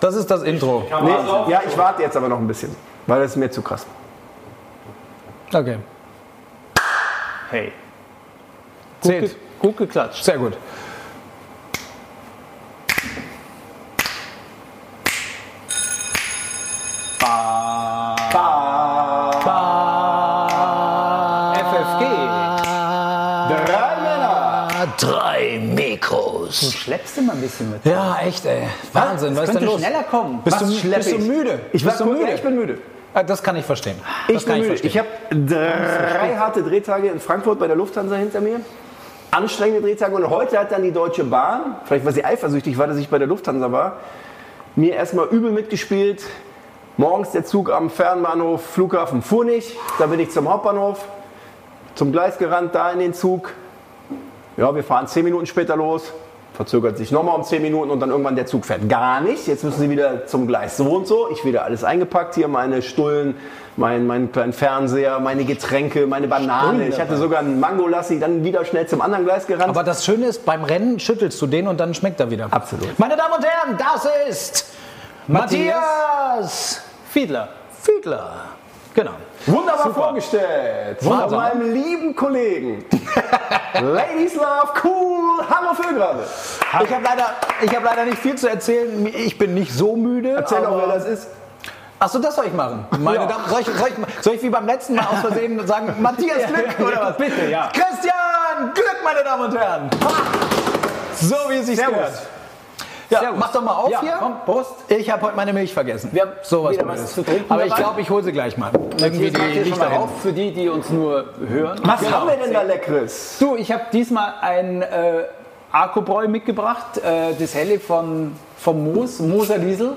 Das ist das Intro. Nee, ja, ich warte jetzt aber noch ein bisschen, weil das ist mir zu krass. Okay. Hey. Gut, ge gut geklatscht. Sehr gut. Schleppst immer ein bisschen mit. Ja, echt, ey. Wahnsinn. Was ist denn los? schneller kommen. Bist, Was du, bist du ich? müde? Ich, bist du müde? Ja, ich bin müde. Ah, Das kann ich verstehen. Ich das kann bin müde. verstehen. Ich habe drei harte Drehtage in Frankfurt bei der Lufthansa hinter mir. Anstrengende Drehtage. Und heute hat dann die Deutsche Bahn, vielleicht weil sie eifersüchtig war, dass ich bei der Lufthansa war, mir erstmal übel mitgespielt. Morgens der Zug am Fernbahnhof, Flughafen fuhr nicht. Da bin ich zum Hauptbahnhof, zum Gleis gerannt, da in den Zug. Ja, wir fahren zehn Minuten später los. Verzögert sich nochmal um zehn Minuten und dann irgendwann der Zug fährt gar nicht. Jetzt müssen sie wieder zum Gleis so und so. Ich wieder alles eingepackt hier, meine Stullen, mein, meinen kleinen Fernseher, meine Getränke, meine Banane. Ich hatte sogar einen Mangolassi, dann wieder schnell zum anderen Gleis gerannt. Aber das Schöne ist, beim Rennen schüttelst du den und dann schmeckt er wieder. Absolut. Meine Damen und Herren, das ist Matthias Fiedler. Fiedler. Genau. Wunderbar vorgestellt. Von Wahnsinn. meinem lieben Kollegen. Ladies Love Cool. Hallo Füllgrabe. Ich habe leider, ich hab leider nicht viel zu erzählen. Ich bin nicht so müde. Erzähl doch, wer das ist. Achso, das soll ich machen. Meine Ja. Damen, soll, ich, soll, ich, soll ich wie beim letzten Mal aus Versehen sagen, Matthias Glück oder was? Bitte, ja. Christian Glück, meine Damen und Herren. So wie es sich Servus. gehört. Ja, mach doch mal auf Ja, hier. komm, Prost. Ich habe heute meine Milch vergessen. Wir haben so was wieder Blödes. was zu trinken Aber ich dabei. glaube, ich hole sie gleich mal. Irgendwie die liegt mal auf für die, die uns nur hören. Was Genau. haben wir denn da Leckeres? Du, ich habe diesmal ein äh, Arkobräu mitgebracht, äh, das helle von, vom Moos, Moser Diesel.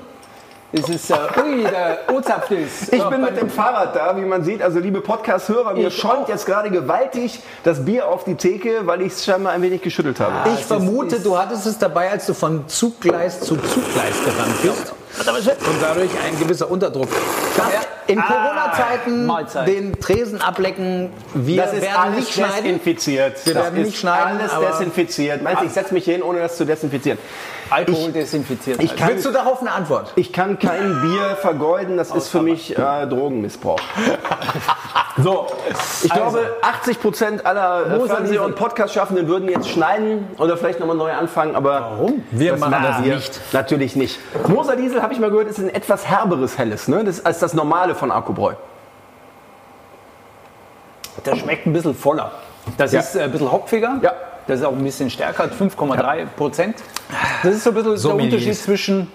Es ist, äh, ui, der O-Zapf ist. Ich bin mit dem Fahrrad da, wie man sieht. Also liebe Podcast-Hörer, mir schäumt jetzt gerade gewaltig das Bier auf die Theke, weil ich es scheinbar ein wenig geschüttelt habe. Ich vermute, du hattest es dabei, als du von Zuggleis zu Zuggleis gerannt bist. Und dadurch ein gewisser Unterdruck. In Ah, Corona-Zeiten Mahlzeit. den Tresen ablecken. Wir werden nicht schneiden. desinfiziert. Wir das werden ist nicht schneiden, Alles desinfiziert. Meinst du, ich setze mich hier hin, ohne das zu desinfizieren? Alkohol ich- desinfiziert. ich kann- Willst du darauf eine Antwort? Ich kann kein Bier vergeuden, das ist für mich äh, Drogenmissbrauch. So, ich glaube, 80 Prozent aller äh, Moser Fernseh- und Podcast-Schaffenden würden jetzt schneiden oder vielleicht nochmal neu anfangen, aber Warum? Wir machen das nicht. Natürlich nicht. Moser Diesel, habe ich mal gehört, ist ein etwas herberes Helles, ne? das als das Normale von Akkubräu. Der schmeckt ein bisschen voller. Das Ja. ist äh, ein bisschen hopfiger. Ja. Das ist auch ein bisschen stärker, hat 5,3 Prozent. Das ist so ein bisschen der Sommeliers. Unterschied zwischen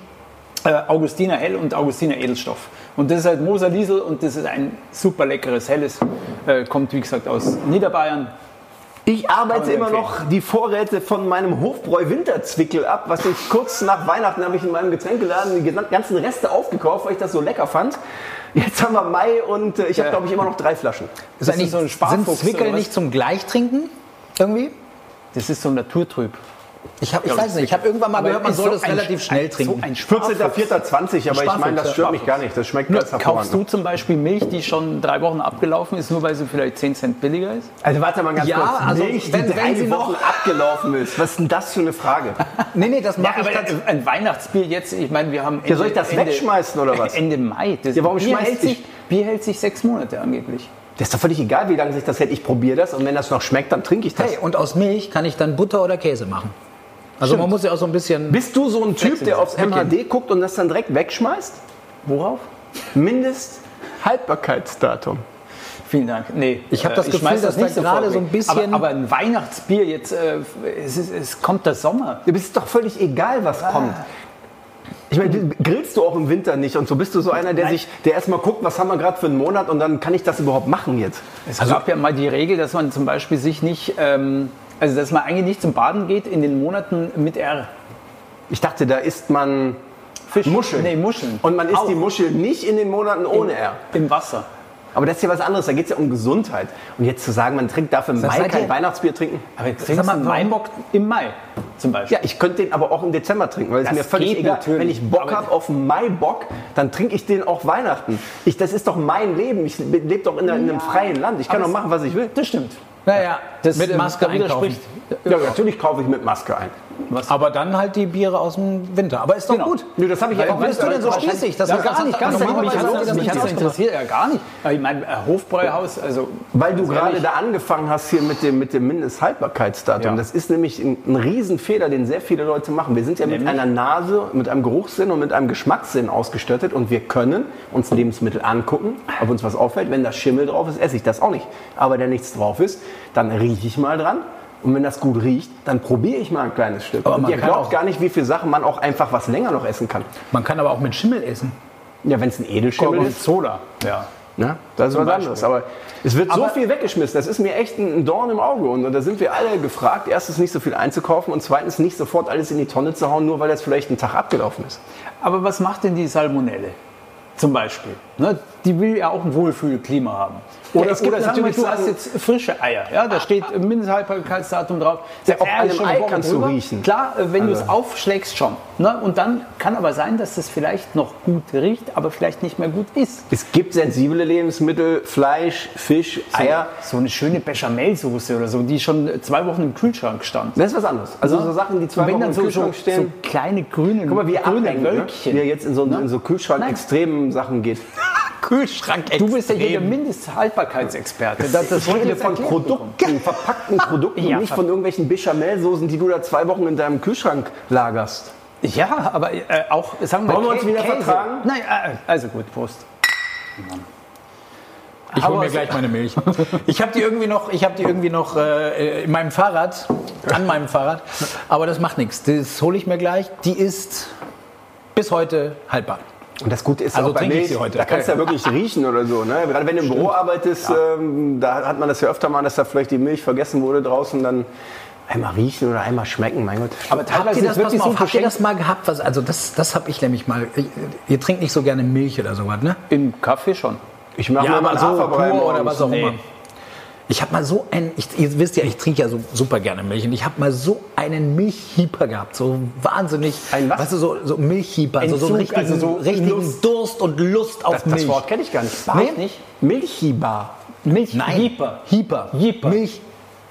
äh, Augustiner Hell und Augustiner Edelstoff. Und das ist halt Moser Diesel und das ist ein super leckeres Helles. Äh, kommt, wie gesagt, aus Niederbayern. Ich arbeite immer empfehlen. noch die Vorräte von meinem Hofbräu Winterzwickel ab, was ich kurz nach Weihnachten habe ich in meinem Getränkeladen die ganzen Reste aufgekauft, weil ich das so lecker fand. Jetzt haben wir Mai und äh, ich habe glaube ich immer noch drei Flaschen. Ist eigentlich, ist so ein sind Sparfuchs Zwickel oder was? nicht zum Gleichtrinken? Irgendwie? Das ist so naturtrüb. Ich, hab, ich weiß nicht, ich habe irgendwann mal gehört, man soll so das relativ schnell trinken. So ein Sparfuchs. 14.04.20, aber ich meine, das stört ja. mich gar nicht. Das schmeckt Nur, ganz kaufst hervorragend. du zum Beispiel Milch, die schon drei Wochen abgelaufen ist, nur weil sie vielleicht 10 Cent billiger ist? Also warte mal ganz Ja, kurz. also Milch, wenn- die wenn drei sie noch- Wochen abgelaufen ist. Was ist denn das für eine Frage? nee, nee, das mache Ja, ich aber tatsächlich. ein Weihnachtsbier jetzt, ich meine, wir haben Ende, Ja, soll ich das wegschmeißen oder was? Ende Mai. Das Ja, warum Bier schmeißt hält sich, Bier hält sich sechs Monate angeblich. Das ist doch völlig egal, wie lange sich das hält. Ich probiere das und wenn das noch schmeckt, dann trinke ich das. Hey, und aus Milch kann ich dann Butter oder Käse machen. Also man muss ja auch so ein bisschen... Bist du so ein Typ, der aufs MHD guckt und das dann direkt wegschmeißt? Worauf? Mindesthaltbarkeitsdatum. Vielen Dank. Nee, Ich hab das äh, Gefühl, dass da nicht sofort gerade so ein bisschen- Aber, aber ein Weihnachtsbier jetzt, äh, es, ist, es kommt der Sommer. Ja, ist doch völlig egal, was kommt. Ich meine, du- grillst du auch im Winter nicht und so bist du so einer, der Nein. sich, der erstmal guckt, was haben wir gerade für einen Monat und dann kann ich das überhaupt machen jetzt. Es gab ja mal die Regel, dass man zum Beispiel sich nicht, ähm, also dass man eigentlich nicht zum Baden geht in den Monaten mit R. Ich dachte, da isst man Fisch. Muscheln. Nee, Muscheln. Und man isst Auch. die Muschel nicht in den Monaten ohne R. Im Wasser. Aber das ist ja was anderes, da geht es ja um Gesundheit. Und jetzt zu sagen, man trinkt dafür im Mai kein ihr- Weihnachtsbier trinken. Aber jetzt Sag trinkst du mal, einen Weinbock im Mai zum Beispiel. Ja, ich könnte den aber auch im Dezember trinken, weil es Das mir völlig geht egal natürlich. Wenn ich Bock habe auf Mai-Bock, dann trinke ich den auch Weihnachten. Ich, das ist doch mein Leben. Ich lebe doch in, in einem freien Land. Ich kann doch machen, was ich will. Das stimmt. Naja, Das, mit Maske da widerspricht- einkaufen. Ja, natürlich kaufe ich mit Maske ein. Aber dann halt die Biere aus dem Winter. Aber ist doch Genau. gut. Nö, das habe ich ja Warum bist du denn so spießig? Das ja, ist gar nicht, gar nicht. Normalerweise Mich hat das, ausgemacht. interessiert ja gar nicht. Ich meine, Hofbräuhaus, also Weil du Ganz gerade da angefangen hast hier mit dem, mit dem Mindesthaltbarkeitsdatum. Ja. Das ist nämlich ein, ein Riesenfehler, den sehr viele Leute machen. Wir sind ja mit Nämlich? einer Nase, mit einem Geruchssinn und mit einem Geschmackssinn ausgestattet und wir können uns Lebensmittel angucken, ob uns was auffällt. Wenn da Schimmel drauf ist, esse ich das auch nicht. Aber wenn nichts drauf ist, dann rieche ich mal dran. Und wenn das gut riecht, dann probiere ich mal ein kleines Stück. Aber man ihr glaubt auch- gar nicht, wie viele Sachen man auch einfach was länger noch essen kann. Man kann aber auch mit Schimmel essen. Ja, wenn es ein Edelschimmel ist. Soda. Ja. Ne? Das ist was anderes. Aber es wird so Aber- viel weggeschmissen. Das ist mir echt ein ein Dorn im Auge. Und, und da sind wir alle gefragt, erstens nicht so viel einzukaufen und zweitens nicht sofort alles in die Tonne zu hauen, nur weil das vielleicht einen Tag abgelaufen ist. Aber was macht denn die Salmonelle? Zum Beispiel. Ne? Die will ja auch ein Wohlfühlklima haben. Oder, es gibt oder natürlich du hast jetzt frische Eier. Ja, da steht ein Mindesthaltbarkeitsdatum drauf. Ja, auf Äh, einem Ei kannst du drüber. riechen. Klar, äh, wenn du es Also- aufschlägst schon. Ne? Und dann kann aber sein, dass es vielleicht noch gut riecht, aber vielleicht nicht mehr gut ist. Es gibt sensible Lebensmittel, Fleisch, Fisch, Eier. So eine schöne Bechamelsoße oder so, die schon zwei Wochen im Kühlschrank stand. Das ist was anderes. Also so Sachen, die zwei Wochen im so, so, Kühlschrank so stehen. kleine grüne, Guck mal, wie grüne ne? Wölkchen. wie er jetzt in so, in so Kühlschrank-extremen Sachen geht. Kühlschrank Du bist ja hier der Mindesthaltbarkeitsexperte. Das, das Ich rede jetzt von Produkten, verpackten Produkten Ja, und nicht von irgendwelchen Bechamelsoßen, die du da zwei Wochen in deinem Kühlschrank lagerst. Ja, aber äh, auch, sagen wir Wollen wir uns wieder Käse. vertragen? Nein, äh, also gut, Prost. Ich hole mir gleich meine Milch. Ich habe die irgendwie noch, ich habe die irgendwie noch äh, in meinem Fahrrad, an meinem Fahrrad. Aber das macht nichts. Das hole ich mir gleich. Die ist bis heute haltbar. Und das Gute ist Also auch bei Milch, da kannst du ja wirklich riechen oder so. Ne? Gerade wenn du im Büro arbeitest, ähm, da hat man das ja öfter mal, dass da vielleicht die Milch vergessen wurde draußen, dann einmal riechen oder einmal schmecken, mein Gott. Aber Habt teilweise ihr, ist das, wirklich so auf, habt ihr das mal gehabt? Was, also das, das habe ich nämlich mal. Ihr trinkt nicht so gerne Milch oder sowas, ne? im Kaffee schon. Ich mache Ja, mal so Haferbrei oder was auch Nee. Ich habe mal so einen, ich, ihr wisst ja, ich trinke ja so super gerne Milch und ich habe mal so einen Milchhieper gehabt, so wahnsinnig, Ein was? weißt du, so, so Milchhieper, also so Entzug, richtigen, also so richtigen Lust. Durst und Lust auf Das, Milch. das Wort kenne ich gar nicht. Nee? nicht? Milchibar. Milch. Nein, Hieper. Hieper, Hieper. Milch,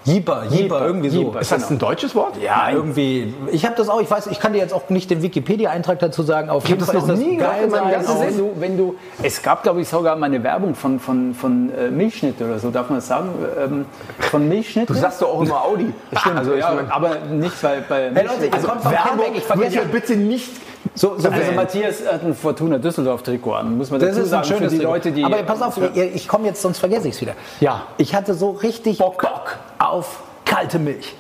Hieper, Hieper, irgendwie so. Hieper. Ist das ein deutsches Wort? Ja, irgendwie. Ich habe das auch, ich weiß, ich kann dir jetzt auch nicht den Wikipedia-Eintrag dazu sagen. Auf jeden das Fall noch ist das nie geil wenn du, wenn du, es gab, glaube ich, sogar mal eine Werbung von, von, von äh, Milchschnitt oder so, darf man das sagen? Ähm, von Milchschnitt. Du sagst doch auch immer Audi. Stimmt, also ich ja, aber nicht bei, bei Hey Leute, Milchschnitt. ihr kommt Kahn weg, ich vergesse ja bitte nicht so, so Also also Matthias hat ein Fortuna Düsseldorf Trikot an, muss man Das dazu ist ein sagen, schönes für die. Leute, die... Aber pass auf, ihr- ich komme jetzt, sonst vergesse ich es wieder. Ja. Ich hatte so richtig Bock, auf kalte Milch.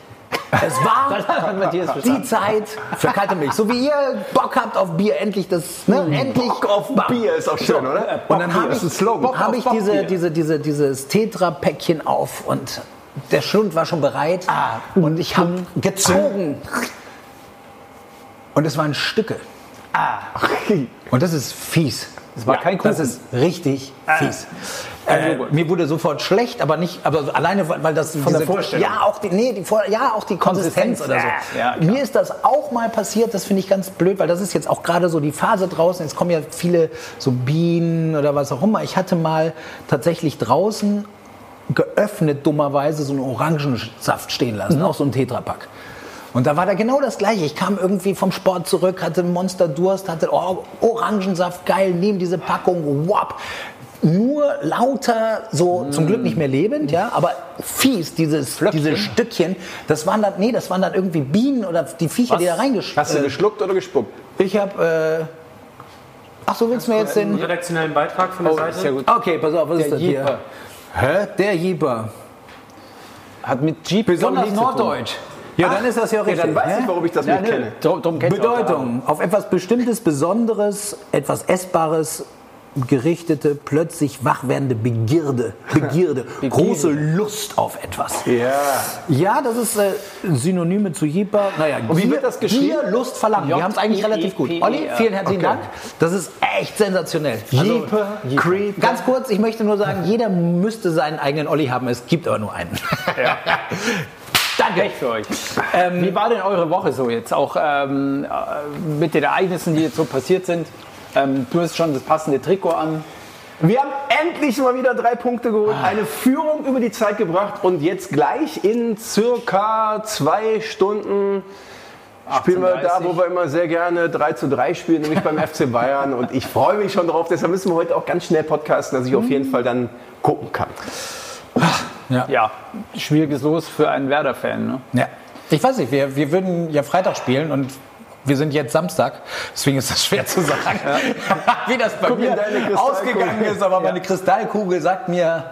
Es war die. Zeit für kalte Milch. So wie ihr Bock habt auf Bier, endlich das, ne, endlich Bock auf Bier ist auch schön, oder? Und dann habe ich, hab ich diese, diese, diese, dieses Tetra-Päckchen auf und der Schlund war schon bereit. Ah. und ich habe gezogen. Und es waren Stücke. Und das ist fies. Das war kein Kuchen. Das ist richtig fies. Äh, mir wurde sofort schlecht, aber nicht, aber alleine, weil das von der Vorstellung. Ja, auch die, nee, die Vor ja, auch die Konsistenz, Konsistenz, oder so. ja, mir ist das auch mal passiert, das finde ich ganz blöd, weil das ist jetzt auch gerade so die Phase draußen. Jetzt kommen ja viele so Bienen oder was auch immer. Ich hatte mal tatsächlich draußen geöffnet, dummerweise, so einen Orangensaft stehen lassen, auch so ein Tetrapack. Und da war da genau das Gleiche. Ich kam irgendwie vom Sport zurück, hatte Monster Durst, hatte oh, Orangensaft, geil, nehm diese Packung, wap. Nur lauter, so zum Glück nicht mehr lebend, ja, aber fies, dieses, diese Stückchen. Das waren dann, nee, das waren dann irgendwie Bienen oder die Viecher, die da reingeschickt Hast du geschluckt oder gespuckt? Ich habe, äh, ach so, willst du mir jetzt Einen den... redaktionellen Beitrag von der Oh, Seite. sehr gut. Okay, pass auf, was ist Der das hier? Jeeper. Hä? Der Jeeper. Hat mit Jeep Besonders. Norddeutsch. Ja, dann ist das ja Ja, richtig. dann weiß ich, warum ich das Ja, nicht nö, kenne. drum, drum Bedeutung. Auf etwas Bestimmtes, Besonderes, etwas Essbares gerichtete, plötzlich wach werdende Begierde. Begierde. Große Lust auf etwas. Ja. Ja, das ist äh, Synonyme zu Jeeper. Naja, Und wie Gier- wird das geschrieben? Gier, Lust, Verlangen. Wir haben es eigentlich relativ gut. Olli, vielen herzlichen Dank. Das ist echt sensationell. Also, Jeeper, Creeper. Ganz kurz, ich möchte nur sagen, jeder müsste seinen eigenen Olli haben. Es gibt aber nur einen. Danke echt für euch. Ähm, Wie war denn eure Woche so jetzt? Auch ähm, äh, mit den Ereignissen, die jetzt so passiert sind. Ähm, du hast schon das passende Trikot an. Wir haben endlich mal wieder drei Punkte geholt, Ah. eine Führung über die Zeit gebracht und jetzt gleich in circa zwei Stunden spielen wir da, 18:30. wo wir immer sehr gerne 3 zu 3 spielen, nämlich beim FC Bayern. Und ich freue mich schon drauf. Deshalb müssen wir heute auch ganz schnell podcasten, dass ich auf jeden Fall dann gucken kann. Ja, schwieriges Los für einen Werder-Fan. Ne? Ja. Ich weiß nicht, wir, wir würden ja Freitag spielen und wir sind jetzt Samstag, deswegen ist das schwer zu sagen, wie das bei Guck mir ausgegangen ist. Aber meine Kristallkugel sagt mir,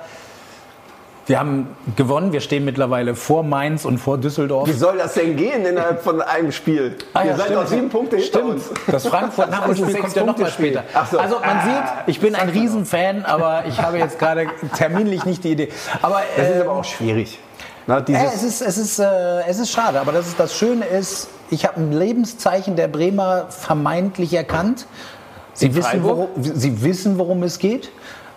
wir haben gewonnen. Wir stehen mittlerweile vor Mainz und vor Düsseldorf. Wie soll das denn gehen innerhalb von einem Spiel? Ah, ja, Ihr seid doch sieben Punkte hinter Stimmt. uns. Das Das ist ein kommt ja noch mal Sechs-Punkte-Spiel. später. So. Also man Ah, sieht, ich bin ein Riesenfan, aber ich habe jetzt gerade terminlich nicht die Idee. Aber, Das ist äh, aber auch schwierig. Na, äh, es, ist, es, ist, äh, es ist schade, aber das, ist, das Schöne ist, ich habe ein Lebenszeichen der Bremer vermeintlich erkannt. Sie, wissen worum, sie wissen, worum es geht.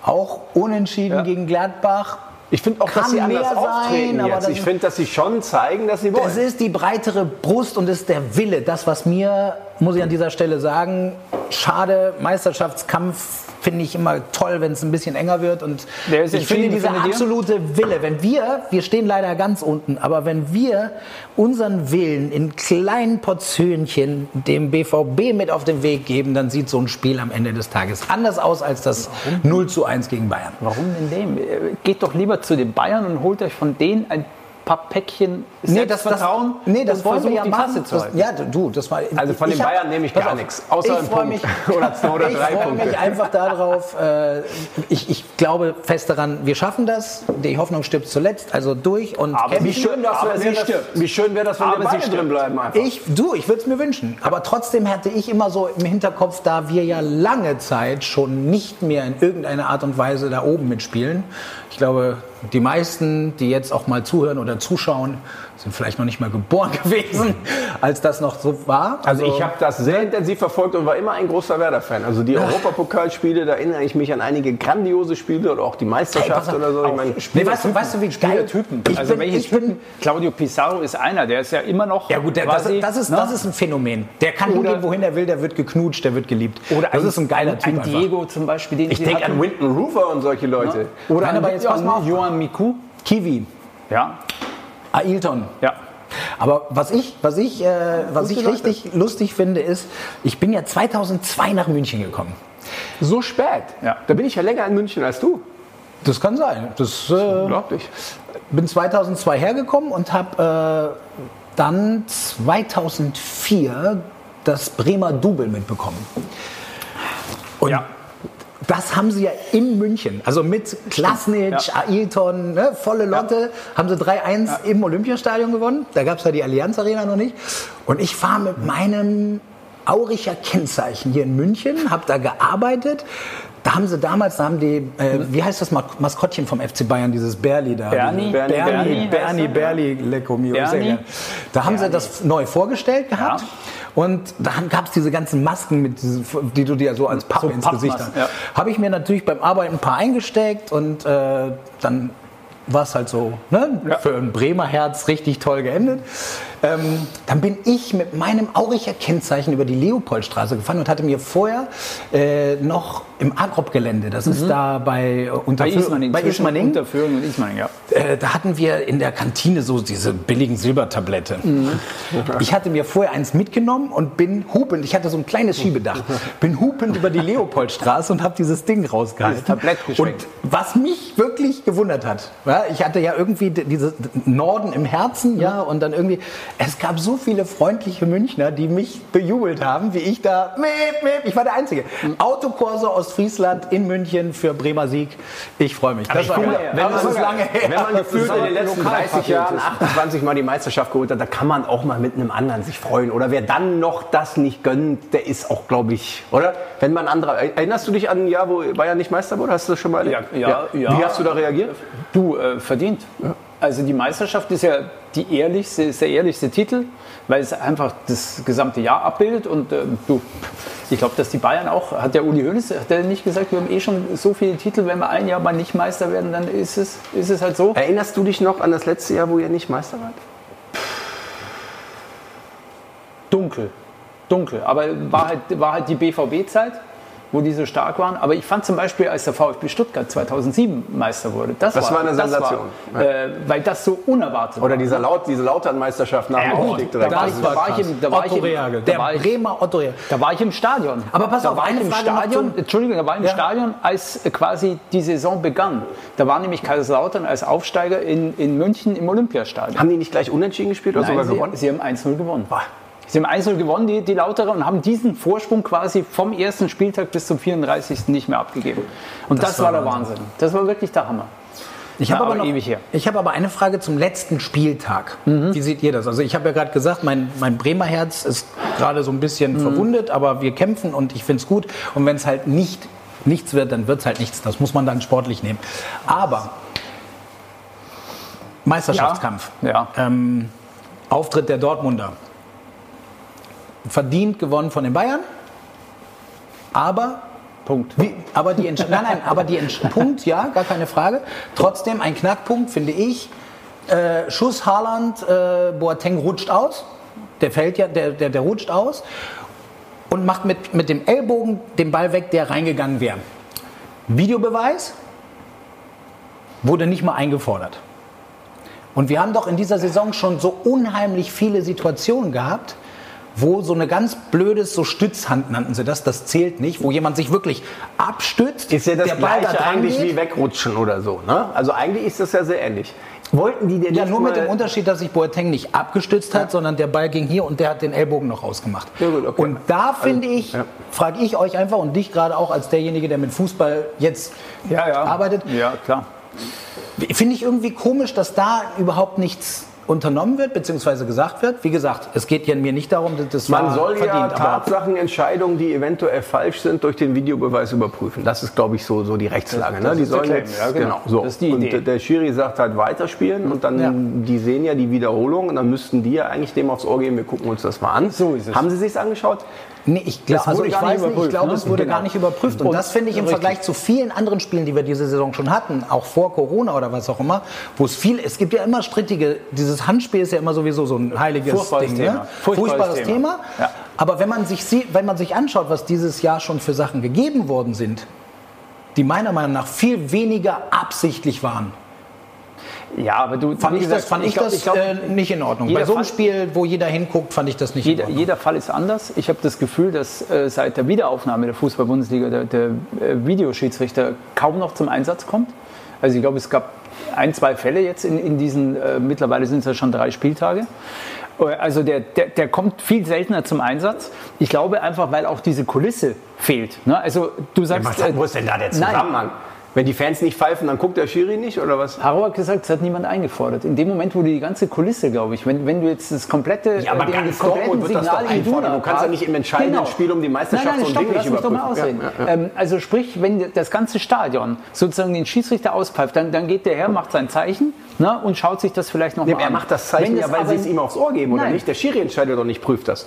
Auch unentschieden Ja. gegen Gladbach. ich finde auch, dass sie anders mehr sein, auftreten jetzt. das Ich finde, dass sie schon zeigen, dass sie wollen. Es ist die breitere Brust und es ist der Wille. Das, was mir, muss ich an dieser Stelle sagen, schade, Meisterschaftskampf finde ich immer toll, wenn es ein bisschen enger wird. Und ich finde dieser absolute Wille, wenn wir, wir stehen leider ganz unten, aber wenn wir unseren Willen in kleinen Portionchen dem BVB mit auf den Weg geben, dann sieht so ein Spiel am Ende des Tages anders aus als das 0 zu 1 gegen Bayern. Warum denn dem? Äh, Geht doch lieber zu den Bayern und holt euch von denen ein paar Päckchen Selbstvertrauen nee, das und wollen wir ja die machen. Zu Das, ja, du, das war. Also von den hab- Bayern nehme ich gar nichts, außer ich einen Punkt. Mich, Oder zwei oder ich drei Punkte. mich einfach darauf. Äh, ich, ich glaube fest daran, wir schaffen das. Die Hoffnung stirbt zuletzt, also durch und Aber. Wie schön, dass Aber wir, sie das, stirbt. wie schön wäre das, wenn Aber wir beide stirbt. drin bleiben einfach. Ich, du, ich würde es mir wünschen. Aber trotzdem hatte ich immer so im Hinterkopf, da wir ja lange Zeit schon nicht mehr in irgendeiner Art und Weise da oben mitspielen. Ich glaube, die meisten, die jetzt auch mal zuhören oder zuschauen, sind vielleicht noch nicht mal geboren gewesen, als das noch so war. Also ich habe das sehr intensiv verfolgt und war immer ein großer Werder-Fan. Also die Europapokalspiele, da erinnere ich mich an einige grandiose Spiele oder auch die Meisterschaft Hey, oder so. Ich meine, Nee, weißt du, weißt du, wie geil Typen. Ich also bin, welche ich bin, Typen? Claudio Pizarro ist einer, der ist ja immer noch ja gut, der, das, quasi, das, ist, ne? das ist ein Phänomen. Der kann Oder- hingehen, wohin er will, der wird geknutscht, der wird geliebt. oder das ist ein geiler Typ ein einfach. Diego zum Beispiel, den ich denke an Winton Rufer und solche Leute. Oder Nein, an, auf. Johan Miku. Kiwi, Ja, Ailton. ja. Aber was ich, was ich, äh, was ich Leute. richtig lustig finde, ist, ich bin ja 2002 nach München gekommen. So spät. Ja. Da bin ich ja länger in München als du. Das kann sein. Das, äh, Unglaublich. bin 2002 hergekommen und habe äh, dann 2004 das Bremer Double mitbekommen. Und Ja. Das haben sie ja in München, also mit Klasnic, Ja. Ailton, ne, volle Lotte, haben sie 3-1 im Olympiastadion gewonnen. Da gab es ja die Allianz Arena noch nicht. Und ich fahre mit meinem Auricher Kennzeichen hier in München, habe da gearbeitet. Da haben sie damals, da haben die, äh, wie heißt das Mas- Maskottchen vom FC Bayern, dieses Berli da? Bernie? Bernie, Bernie, Bernie, Bernie Bernie, heißt er? Berli, Lecco mio. Bernie? sehr gern. Da haben sie Bernie. das neu vorgestellt gehabt. Ja. Und dann gab es diese ganzen Masken, mit die du dir so als Pappe So ins Gesicht hast. Ja. Habe ich mir natürlich beim Arbeiten ein paar eingesteckt und äh, dann war es halt so ne? Ja. für ein Bremer Herz richtig toll geendet. Ähm, dann bin ich mit meinem Auricher Kennzeichen über die Leopoldstraße gefahren und hatte mir vorher äh, noch im Agrop-Gelände, das ist da bei äh, Bei Unterfö- Ismaning. bei Ismaning Unterföhring und Ismaning, ja. äh, da hatten wir in der Kantine so diese billigen Silbertablette. Ich hatte mir vorher eins mitgenommen und bin hupend, ich hatte so ein kleines Schiebedach, bin hupend über die Leopoldstraße und habe dieses Ding rausgehalten. Dieses Tablett und geschwenkt. was mich wirklich gewundert hat, ja, ich hatte ja irgendwie d- diese Norden im Herzen, ja, und dann irgendwie, es gab so viele freundliche Münchner, die mich bejubelt haben, wie ich da, meep, meep, ich war der Einzige. Autokorso Ostfriesland in München für Bremer Sieg. Ich freue mich. Das war guck mal, geil. wenn man- es ist lange her. Wenn man gefühlt in den letzten 30 Jahren 28 Mal die Meisterschaft geholt hat, da kann man auch mal mit einem anderen sich freuen. Oder wer dann noch das nicht gönnt, der ist auch, glaube ich, oder? Wenn man anderer. Erinnerst du dich an ein Jahr, wo Bayern nicht Meister wurde? Hast du das schon mal erlebt? Ja, ja, ja. Wie hast du da reagiert? Du, äh, verdient. Also die Meisterschaft ist ja die ehrlichste, ist der ehrlichste Titel, weil es einfach das gesamte Jahr abbildet. Und äh, du, ich glaube, dass die Bayern auch, hat der Uli Hoeneß, hat der nicht gesagt, wir haben eh schon so viele Titel, wenn wir ein Jahr mal nicht Meister werden, dann ist es, ist es halt so. Erinnerst du dich noch an das letzte Jahr, wo ihr nicht Meister wart? Dunkel, dunkel. Aber war halt, war halt die BVB-Zeit. Wo die so stark waren. Aber ich fand zum Beispiel, als der VfB Stuttgart 2007 Meister wurde, das, Das war eine Sensation. war, äh, weil das so unerwartet Oder war. dieser Laut, diese Lautern-Meisterschaft nach dem gut, Aufstieg da direkt. war, Das ich, war da war ich im, da war ich Otto im, Rehagel, da der war ich, Bremer Otto da war ich im Stadion. Aber pass da auf, war ich im Frage Stadion, zum- Entschuldigung, da war ich im Ja. Stadion, als äh, quasi die Saison begann. Da war nämlich Kaiserslautern als Aufsteiger in, in München im Olympiastadion. Haben die nicht gleich unentschieden gespielt oder Nein, sogar sie, gewonnen? sie haben 1-0 gewonnen. Sie haben 1-0 gewonnen, die, die Lauterer, und haben diesen Vorsprung quasi vom ersten Spieltag bis zum 34. nicht mehr abgegeben. Und das, Das war der Wahnsinn. Wahnsinn. Das war wirklich der Hammer. Ich Ja, habe aber, noch, ich habe aber eine Frage zum letzten Spieltag. Wie seht ihr das? Also ich habe ja gerade gesagt, mein, mein Bremer Herz ist gerade so ein bisschen verwundet, aber wir kämpfen und ich finde es gut. Und wenn es halt nicht nichts wird, dann wird es halt nichts. Das muss man dann sportlich nehmen. Aber Meisterschaftskampf. Ja. Ähm, Auftritt der Dortmunder. Verdient gewonnen von den Bayern. Aber Punkt. wie, aber die Entsch nein, nein, aber die Entsch Punkt, ja, gar keine Frage. Trotzdem ein Knackpunkt, finde ich. Äh, Schuss Haaland, äh, Boateng rutscht aus. Der fällt ja, der, der, der rutscht aus und macht mit, mit dem Ellbogen den Ball weg, der reingegangen wäre. Videobeweis wurde nicht mal eingefordert. Und wir haben doch in dieser Saison schon so unheimlich viele Situationen gehabt, wo so eine ganz blödes, so Stützhand nannten sie das, das zählt nicht, wo jemand sich wirklich abstützt. Ist ja das der Ball da gleiche dran eigentlich geht. wie wegrutschen oder so. Ne? Also eigentlich ist das ja sehr ähnlich. Wollten die denn Ja, nur mit dem Unterschied, dass sich Boateng nicht abgestützt hat, sondern der Ball ging hier und der hat den Ellbogen noch rausgemacht. Ja, gut, okay. Und da finde ich, ja. frage ich euch einfach und dich gerade auch als derjenige, der mit Fußball jetzt Ja, ja. arbeitet, Ja, klar. Finde ich irgendwie komisch, dass da überhaupt nichts unternommen wird, beziehungsweise gesagt wird. Wie gesagt, es geht ja mir nicht darum, dass das Man war soll ja verdient, aber Tatsachenentscheidungen, die eventuell falsch sind, durch den Videobeweis überprüfen. Das ist, glaube ich, so, so die Rechtslage. Das- ne? Die sollen jetzt, ja, genau. so. Das ist die und Idee. der Schiri sagt halt weiterspielen und dann, Ja. die sehen ja die Wiederholung und dann müssten die ja eigentlich dem aufs Ohr gehen, wir gucken uns das mal an. So ist es. Haben Sie sich's angeschaut? Nee, ich glaube, Das also ich weiß nicht, ich glaube, ne? es wurde Genau. gar nicht überprüft. Und, Und- das finde ich im richtig. Vergleich zu vielen anderen Spielen, die wir diese Saison schon hatten, auch vor Corona oder was auch immer, wo es viel, es gibt ja immer strittige, dieses Handspiel ist ja immer sowieso so ein heiliges Furchtbares Ding. Thema. Ne? Furchtbares Furchtbares Thema. Thema. Ja. Aber wenn man sich sieht, wenn man sich anschaut, was dieses Jahr schon für Sachen gegeben worden sind, die meiner Meinung nach viel weniger absichtlich waren. Ja, aber du, Fand ich gesagt, das, fand ich glaub- das glaub, äh, nicht in Ordnung. Bei so einem Fall- Spiel, wo jeder hinguckt, fand ich das nicht in Jeder, Ordnung. jeder Fall ist anders. Ich habe das Gefühl, dass äh, seit der Wiederaufnahme der Fußball-Bundesliga der, der äh, Videoschiedsrichter kaum noch zum Einsatz kommt. Also ich glaube, es gab ein, zwei Fälle jetzt in, in diesen, äh, mittlerweile sind es ja schon drei Spieltage. Äh, Also der, der, der kommt viel seltener zum Einsatz. Ich glaube einfach, weil auch diese Kulisse fehlt. Ne? Also du sagst, Was hat, wo ist denn da der Zusammenhang? Wenn die Fans nicht pfeifen, dann guckt der Schiri nicht oder was? Haro hat gesagt, es hat niemand eingefordert. In dem Moment, wo du die ganze Kulisse, glaube ich, wenn, wenn du jetzt das komplette, Ja, aber den ganz kompletten wird das doch Signal einfordern. Du kannst ja nicht im entscheidenden Spiel um die Meisterschaft nein, nein, so ein stopp, Ding nicht mich doch mal überprüfen. ausreden. Ja, ja, ja. Ähm, also sprich, wenn das ganze Stadion sozusagen den Schiedsrichter auspfeift, dann, dann geht der her, macht sein Zeichen ne, und schaut sich das vielleicht noch Nee, mal er an. macht das Zeichen ja, weil sie es ihm aufs Ohr geben, oder Nein. nicht? Der Schiri entscheidet doch nicht, prüft das.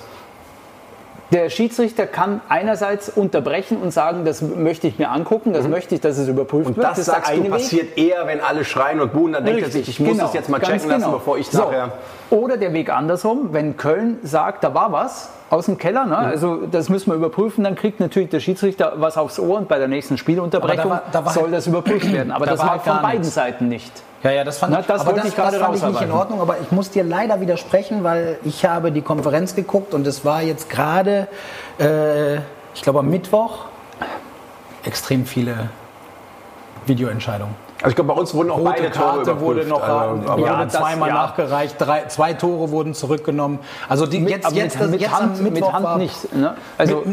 Der Schiedsrichter kann einerseits unterbrechen und sagen, das möchte ich mir angucken, das möchte ich, dass es überprüft Mhm. Und wird. das, ist der sagst du, Weg. passiert eher, wenn alle schreien und buhen, dann denkt er Richtig, sich, ich muss genau, das jetzt mal ganz checken lassen, genau. bevor ich So. nachher... Oder der Weg andersrum, wenn Köln sagt, da war was aus dem Keller, ne? also das müssen wir überprüfen, dann kriegt natürlich der Schiedsrichter was aufs Ohr und bei der nächsten Spielunterbrechung da war- da war soll das überprüft werden. Aber da das war war von beiden nichts. Seiten nicht. Ja, ja, das fand Na, ich, das aber wollte das, ich das fand ich nicht in. Ordnung. Aber ich muss dir leider widersprechen, weil ich habe die Konferenz geguckt und es war jetzt gerade, äh, ich glaube am Mittwoch, extrem viele Videoentscheidungen. Also ich glaube, bei uns wurden auch Rote beide Tore Karte wurde noch also, aber Ja, das- zweimal ja. nachgereicht, drei, zwei Tore wurden zurückgenommen. Also die, jetzt, Aber jetzt, mit, das, mit jetzt Hand, mit Mittwoch Hand war, nicht. Ne? Also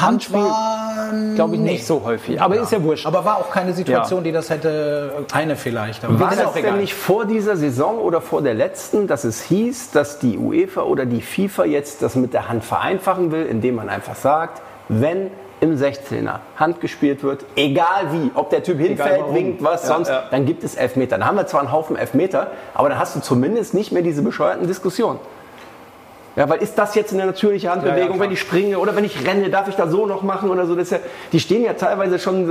Hand Handspiel, war, glaube ich, nee. nicht so häufig. Aber ist ja wurscht. Aber war auch keine Situation, die das hätte, eine vielleicht. Aber War das auch denn nicht vor dieser Saison oder vor der letzten, dass es hieß, dass die UEFA oder die FIFA jetzt das mit der Hand vereinfachen will, indem man einfach sagt, wenn im 16er Hand gespielt wird, egal wie, ob der Typ hinfällt, winkt, was Ja, sonst, ja. dann gibt es Elfmeter. Dann haben wir zwar einen Haufen Elfmeter, aber dann hast du zumindest nicht mehr diese bescheuerten Diskussionen. Ja, weil ist das jetzt eine natürliche Handbewegung, Ja, ja, wenn ich springe oder wenn ich renne, darf ich da so noch machen oder so? Das ist ja, die stehen ja teilweise schon,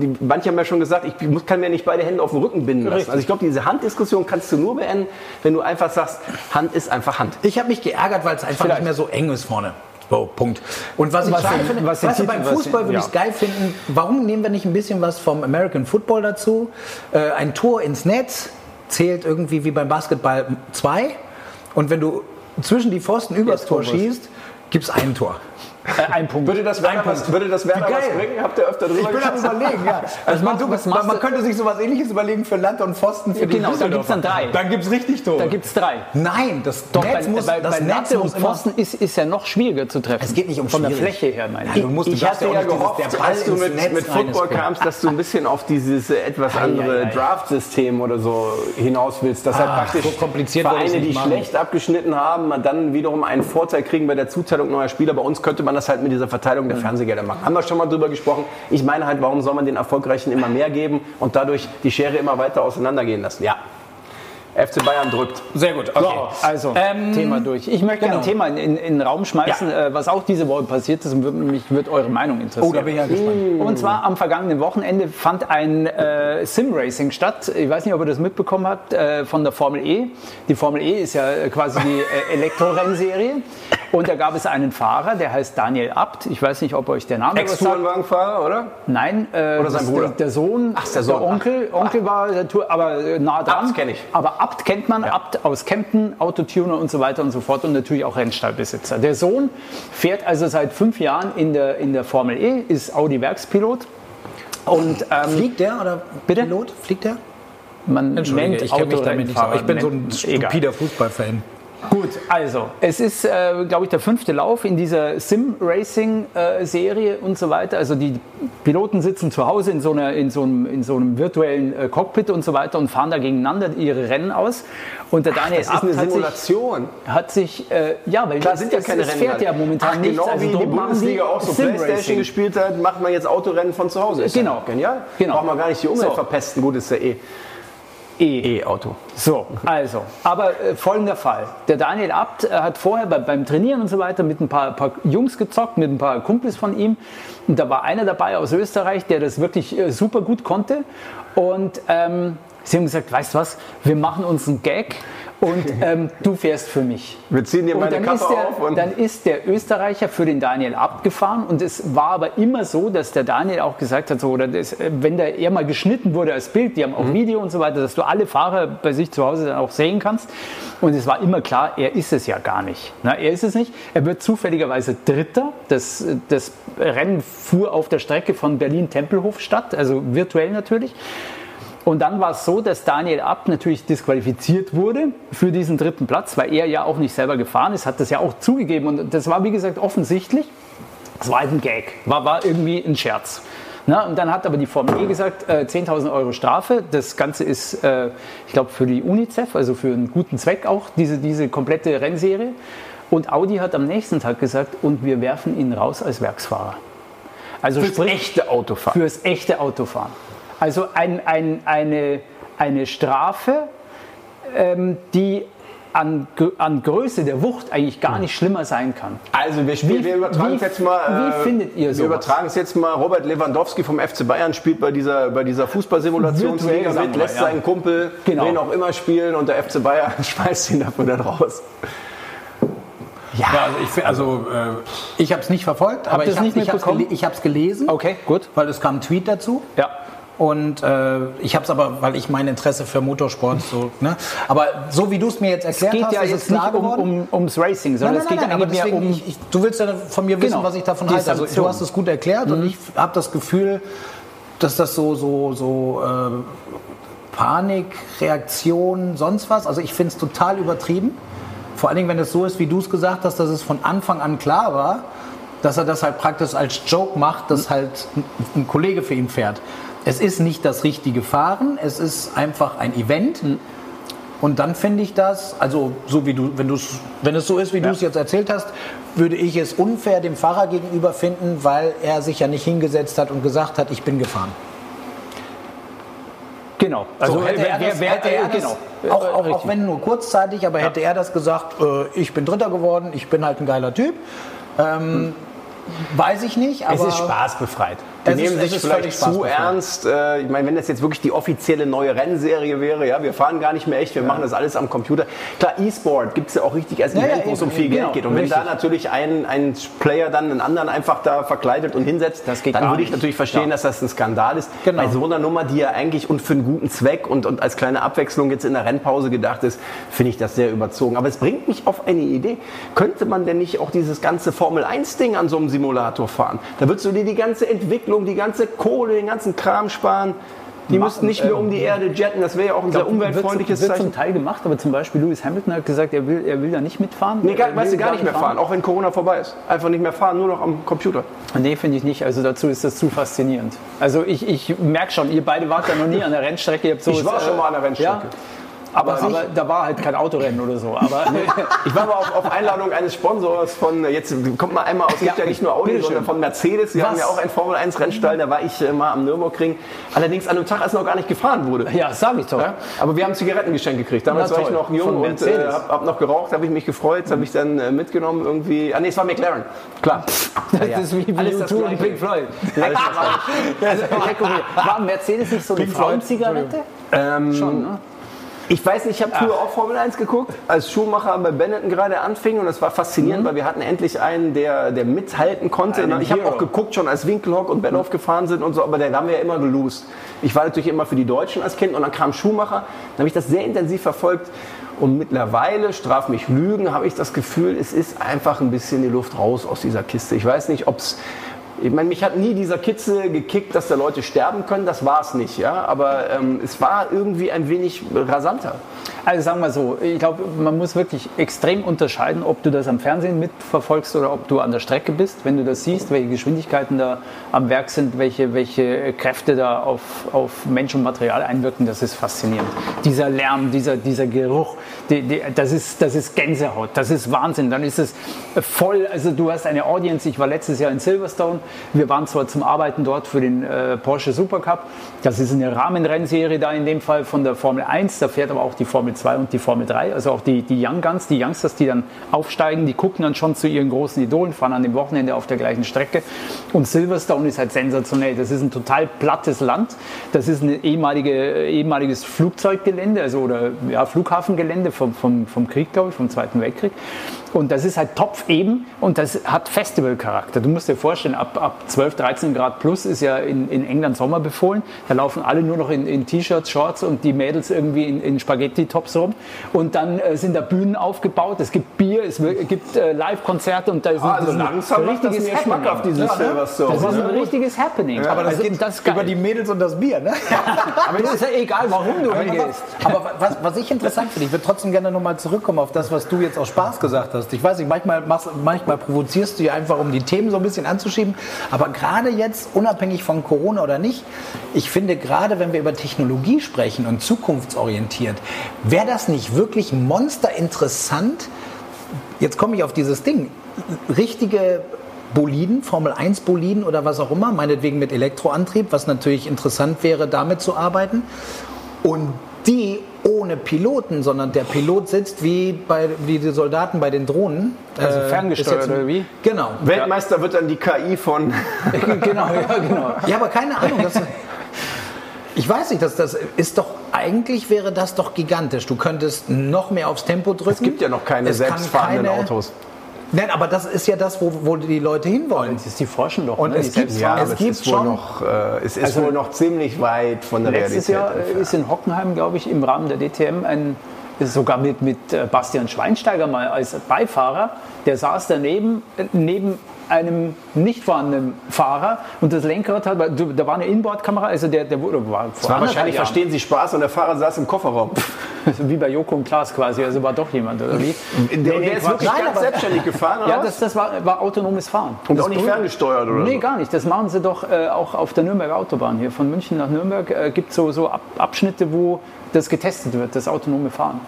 die, manche haben ja schon gesagt, ich muss, kann mir nicht beide Hände auf den Rücken binden lassen. Richtig. Also ich glaube, diese Handdiskussion kannst du nur beenden, wenn du einfach sagst, Hand ist einfach Hand. Ich habe mich geärgert, weil es einfach Vielleicht. nicht mehr so eng ist vorne. So, Punkt. Und was ich Was geil den- finde, was weißt du, beim Fußball würde ja. ich es geil finden, warum nehmen wir nicht ein bisschen was vom American Football dazu? Äh, ein Tor ins Netz zählt irgendwie wie beim Basketball zwei. Und wenn du zwischen die Pfosten übers Tor schießt, gibt es ein Tor. Äh, ein Punkt. Würde das Werner, was, würde das Werner Wie was bringen? Habt ihr öfter drüber Ich bin am überlegen, ja. Also man, machst- was man du- könnte sich sowas ähnliches überlegen für Land und Pfosten für Ja, die genau, da gibt's dann Düsseldorfer. drei. Dann gibt es richtig Tore. Da gibt es drei. Nein, das Doch, Netz bei, muss, bei, das bei Netz und Pfosten ist, ist ja noch schwieriger zu treffen. Es geht nicht um Von der schwierig. Fläche her, meine Ja, ich. du musst, du Ich hatte ja dieses- gehofft, der Ball als du mit, Netz mit Football kamst, dass du ein bisschen auf dieses etwas andere. Draft-System oder so hinaus willst. Dass halt praktisch so kompliziert wollte Vereine, die schlecht abgeschnitten haben, dann wiederum einen Vorteil kriegen bei der Zuteilung neuer Spieler. Bei uns könnte man das halt mit dieser Verteilung der Fernsehgelder machen. Haben wir schon mal drüber gesprochen. Ich meine halt, warum soll man den Erfolgreichen immer mehr geben und dadurch die Schere immer weiter auseinandergehen lassen? Ja. FC Bayern drückt. Sehr gut, okay. So, also, Thema durch. Ich möchte genau. ein Thema in, in, in den Raum schmeißen, äh, was auch diese Woche passiert ist und mich würde eure Meinung interessieren. Oh, da bin ich ja gespannt. Und zwar am vergangenen Wochenende fand ein äh, Sim-Racing statt. Ich weiß nicht, ob ihr das mitbekommen habt, äh, von der Formel E. Die Formel E ist ja äh, quasi die äh, Elektrorennserie. Und da gab es einen Fahrer, der heißt Daniel Abt. Ich weiß nicht, ob euch der Name was sagt. Ex-Tourenwagenfahrer, oder? Nein, äh, Oder sein Bruder? Der, der Sohn, Ach, der Sohn. Onkel, Onkel war der Tour, aber äh, nah dran. Abt kenn ich. Aber Abt kennt man, Abt aus Kempten, Autotuner und so weiter und so fort und natürlich auch Rennstallbesitzer. Der Sohn fährt also seit fünf Jahren in der, in der Formel E, ist Audi-Werkspilot und ähm, Fliegt der oder Bitte? Pilot? Fliegt der? man Entschuldige, nennt ich kenne mich damit nicht so. Autorennfahrer. Ich bin so ein stupider Fußballfan. Gut, also es ist, äh, glaube ich, der fünfte Lauf in dieser Sim-Racing-Serie und so weiter. Also die Piloten sitzen zu Hause in so, einer, in so, einem, in so einem virtuellen äh, Cockpit und so weiter und fahren da gegeneinander ihre Rennen aus. Und der Daniel Das ist eine hat sich, Simulation. hat sich äh, ja, weil Klar es, sind ja keine es Rennen. fährt ja momentan Ach, nichts. Genau also wie die Bundesliga auch so. Playstation gespielt hat, macht man jetzt Autorennen von zu Hause. Ist Genau. ja genial. Genau. Braucht man gar nicht die Umwelt So. verpesten. Gut, ist ja eh E. E-Auto. So, also, aber äh, folgender Fall. Der Daniel Abt äh, hat vorher bei, beim Trainieren und so weiter mit ein paar, paar Jungs gezockt, mit ein paar Kumpels von ihm. Und da war einer dabei aus Österreich, der das wirklich äh, super gut konnte. Und ähm, sie haben gesagt, weißt du was, wir machen uns einen Gag und ähm, du fährst für mich. Wir ziehen dir meine dann Kappe ist, der, auf und dann ist der Österreicher für den Daniel abgefahren und es war aber immer so, dass der Daniel auch gesagt hat, so, oder das, äh, wenn der eher mal geschnitten wurde als Bild, die haben Mhm. auch Video und so weiter, dass du alle Fahrer bei sich zu Hause dann auch sehen kannst. Und es war immer klar, er ist es ja gar nicht. Na, er ist es nicht. Er wird zufälligerweise Dritter. Das, das Rennen fuhr auf der Strecke von Berlin-Tempelhof statt, also virtuell natürlich. Und dann war es so, dass Daniel Abt natürlich disqualifiziert wurde für diesen dritten Platz, weil er ja auch nicht selber gefahren ist, hat das ja auch zugegeben. Und das war, wie gesagt, offensichtlich. Es war halt ein Gag, war, war irgendwie ein Scherz. Na, und dann hat aber die Formel E gesagt, äh, 10.000 Euro Strafe. Das Ganze ist, äh, ich glaube, für die UNICEF, also für einen guten Zweck auch, diese, diese komplette Rennserie. Und Audi hat am nächsten Tag gesagt, und wir werfen ihn raus als Werksfahrer. Also Fürs sprich, echte Autofahren. Fürs echte Autofahren. Also ein, ein, eine, eine Strafe, ähm, die an, an Größe der Wucht eigentlich gar nicht schlimmer sein kann. Also wir spielen, Wie- wir übertragen wie- es jetzt mal. wie findet ihr Wir sowas? übertragen es jetzt mal. Robert Lewandowski vom FC Bayern spielt bei dieser, bei dieser Fußballsimulationsliga mit, wir, lässt ja. seinen Kumpel, Genau. wen auch immer spielen und der FC Bayern schmeißt ihn dafür dann raus. Ja, also ich, also, äh, ich habe es nicht verfolgt, aber ihr es ich habe es gelesen, Okay, gut. weil es kam ein Tweet dazu. Ja. Und äh, ich habe es aber, weil ich mein Interesse für Motorsport so, ne? Aber so wie du es mir jetzt erklärt hast, ja ist jetzt es klar nicht um, um, ums Racing, Nein, sondern nein, es geht nein, eigentlich mehr um. ich, ich, du willst ja von mir wissen, Genau. was ich davon halte. Also du hast es gut erklärt und ich habe das Gefühl, dass das so, so, so äh, Panik, Reaktion, sonst was. Also ich finde es total übertrieben. Vor allen Dingen, wenn es so ist, wie du es gesagt hast, dass es von Anfang an klar war, dass er das halt praktisch als Joke macht, dass halt ein, ein Kollege für ihn fährt. Es ist nicht das richtige Fahren, es ist einfach ein Event. Und dann finde ich das, also so wie du, wenn, du's, wenn es so ist, wie du es jetzt erzählt hast, würde ich es unfair dem Fahrer gegenüber finden, weil er sich ja nicht hingesetzt hat und gesagt hat, ich bin gefahren. Genau. Also hätte er das, hätte er das, genau. auch, Äh, auch, wenn nur kurzzeitig, aber hätte er das gesagt, äh, ich bin Dritter geworden, ich bin halt ein geiler Typ, ähm, weiß ich nicht. Aber es ist spaßbefreit. Die ist- nehmen es sich ist vielleicht zu ernst. Äh, ich meine, wenn das jetzt wirklich die offizielle neue Rennserie wäre, ja, wir fahren gar nicht mehr echt, wir machen das alles am Computer. Klar, E-Sport gibt es ja auch richtig als Ja, Event, ja, wo es um viel Geld genau, geht. Und wenn richtig. da natürlich ein, ein Player dann einen anderen einfach da verkleidet und hinsetzt, Das dann würde ich natürlich verstehen, Ja. dass das ein Skandal ist. Genau. Bei so einer Nummer, die ja eigentlich und für einen guten Zweck und, und als kleine Abwechslung jetzt in der Rennpause gedacht ist, finde ich das sehr überzogen. Aber es bringt mich auf eine Idee. Könnte man denn nicht auch dieses ganze Formel-1-Ding an so einem Simulator fahren? Da würdest du dir die ganze Entwicklung, die ganze Kohle, den ganzen Kram sparen. Die müssten nicht mehr um die Erde jetten. Das wäre ja auch ein sehr umweltfreundliches wird, wird Zeichen. zum Teil gemacht, aber zum Beispiel Lewis Hamilton hat gesagt, er will, er will da nicht mitfahren. Nee, gar, weißt du, gar nicht mehr fahren, auch wenn Corona vorbei ist. Einfach nicht mehr fahren, nur noch am Computer. Nee, finde ich nicht. Also dazu ist das zu faszinierend. Also ich, ich merke schon, ihr beide wart ja noch nie an der Rennstrecke. Ihr habt sowas, Ich war schon mal an der Rennstrecke. Ja, aber, aber da war halt kein Autorennen oder so. Aber Ich war mal auf, auf Einladung eines Sponsors von, jetzt kommt mal einmal aus, ja, Ja, nicht nur Audi, sondern von Mercedes. Die Was? haben ja auch einen Formel-1-Rennstall, da war ich äh, mal am Nürburgring. Allerdings an einem Tag, als noch gar nicht gefahren wurde. ja, sag ich doch. Ja? Aber wir haben Zigaretten geschenkt gekriegt. Damals Na war ich toll. noch jung Von und äh, hab, hab noch geraucht, habe ich mich gefreut, habe ich dann äh, mitgenommen irgendwie. Ah nee, es war McLaren. Klar. Das ist wie, Alles das U2 und. Pink Floyd. Alles das mir. War Mercedes nicht so eine Frauenzigarette? Ähm, Schon, ne? Ich weiß nicht, ich habe früher auch Formel 1 geguckt, als Schumacher bei Benetton gerade anfing und das war faszinierend, weil wir hatten endlich einen, der, der mithalten konnte. Einen ich habe auch geguckt schon, als Winkelhock und Benhoff gefahren sind und so, aber der haben wir ja immer gelost. Ich war natürlich immer für die Deutschen als Kind und dann kam Schumacher, dann habe ich das sehr intensiv verfolgt und mittlerweile, straf mich Lügen, habe ich das Gefühl, es ist einfach ein bisschen die Luft raus aus dieser Kiste. Ich weiß nicht, ob es ich meine, mich hat nie dieser Kitzel gekickt, dass da Leute sterben können. Das war es nicht, ja. Aber ähm, es war irgendwie ein wenig rasanter. Also sagen wir so, ich glaube, man muss wirklich extrem unterscheiden, ob du das am Fernsehen mitverfolgst oder ob du an der Strecke bist. Wenn du das siehst, welche Geschwindigkeiten da am Werk sind, welche, welche Kräfte da auf, auf Mensch und Material einwirken, das ist faszinierend. Dieser Lärm, dieser, dieser Geruch, die, die, das, ist, das ist Gänsehaut, das ist Wahnsinn. Dann ist es voll, also du hast eine Audience, ich war letztes Jahr in Silverstone, wir waren zwar zum Arbeiten dort für den äh, Porsche Supercup, das ist eine Rahmenrennserie da in dem Fall von der Formel 1, da fährt aber auch die Formel 2 und die Formel 3, also auch die, die Young Guns, die Youngsters, die dann aufsteigen, die gucken dann schon zu ihren großen Idolen, fahren an dem Wochenende auf der gleichen Strecke. Und Silverstone ist halt sensationell, das ist ein total plattes Land, das ist ein ehemalige, ehemaliges Flugzeuggelände, also oder ja, Flughafengelände vom, vom, vom Krieg, glaube ich, vom Zweiten Weltkrieg und das ist halt topfeben und das hat Festivalcharakter. Du musst dir vorstellen, ab, ab 12, 13 Grad plus ist ja in, in England Sommer befohlen. Da laufen alle nur noch in, in T-Shirts, Shorts und die Mädels irgendwie in, in Spaghetti-Tops rum. Und dann äh, sind da Bühnen aufgebaut, es gibt Bier, es gibt äh, Live-Konzerte und da ist Also das ist ein langsam macht das mir schmackhaft, dieses Ja, ne? Silverstone. Das ist ein richtiges Happening. Aber das Also, geht das über die Mädels und das Bier, ne? Aber das ist ja egal, warum du hingehst. Aber was, was ich interessant finde, ich würde trotzdem gerne nochmal zurückkommen auf das, was du jetzt aus Spaß gesagt hast. Ich weiß nicht, manchmal, manchmal provozierst du ja einfach, um die Themen so ein bisschen anzuschieben. Aber gerade jetzt, unabhängig von Corona oder nicht, ich finde gerade, wenn wir über Technologie sprechen und zukunftsorientiert, wäre das nicht wirklich monsterinteressant, jetzt komme ich auf dieses Ding, richtige Boliden, Formel 1 Boliden oder was auch immer, meinetwegen mit Elektroantrieb, was natürlich interessant wäre, damit zu arbeiten. Und die ohne Piloten, sondern der Pilot sitzt wie, bei, wie die Soldaten bei den Drohnen. Also Äh, ferngesteuert oder wie? Genau. Weltmeister wird dann die KI von. genau, ja, genau. Ja, aber keine Ahnung. Das, ich weiß nicht, das, das ist doch, eigentlich wäre das doch gigantisch. Du könntest noch mehr aufs Tempo drücken. Es gibt ja noch keine Es selbstfahrenden keine- Autos. Nein, aber das ist ja das, wo, wo die Leute hinwollen. Ist die forschen doch. Und ne? es gibt- Selbstfahrern. es gibt ist wohl schon- noch, äh, es ist Also- wohl noch ziemlich weit von der Letztes Realität. Jahr äh, entfernt. ist in Hockenheim, glaube ich, im Rahmen der DTM ein, sogar mit, mit äh, Bastian Schweinsteiger mal als Beifahrer, der saß daneben, äh, neben einem nicht vorhandenen Fahrer und das Lenkrad hat, da war eine Inboardkamera, also der, der wurde, war Es war wahrscheinlich, Jahren. verstehen Sie Spaß und der Fahrer saß im Kofferraum. wie bei Joko und Klaas quasi, also war doch jemand, oder wie? Der, der ist wirklich Nein, ganz selbstständig gefahren, oder Ja, das, das war, war autonomes Fahren. Und Das auch nicht ferngesteuert, oder Nee, so? gar nicht. Das machen sie doch äh, auch auf der Nürnberger Autobahn hier. Von München nach Nürnberg äh, gibt es so, so Ab Abschnitte, wo das getestet wird, das autonome Fahren.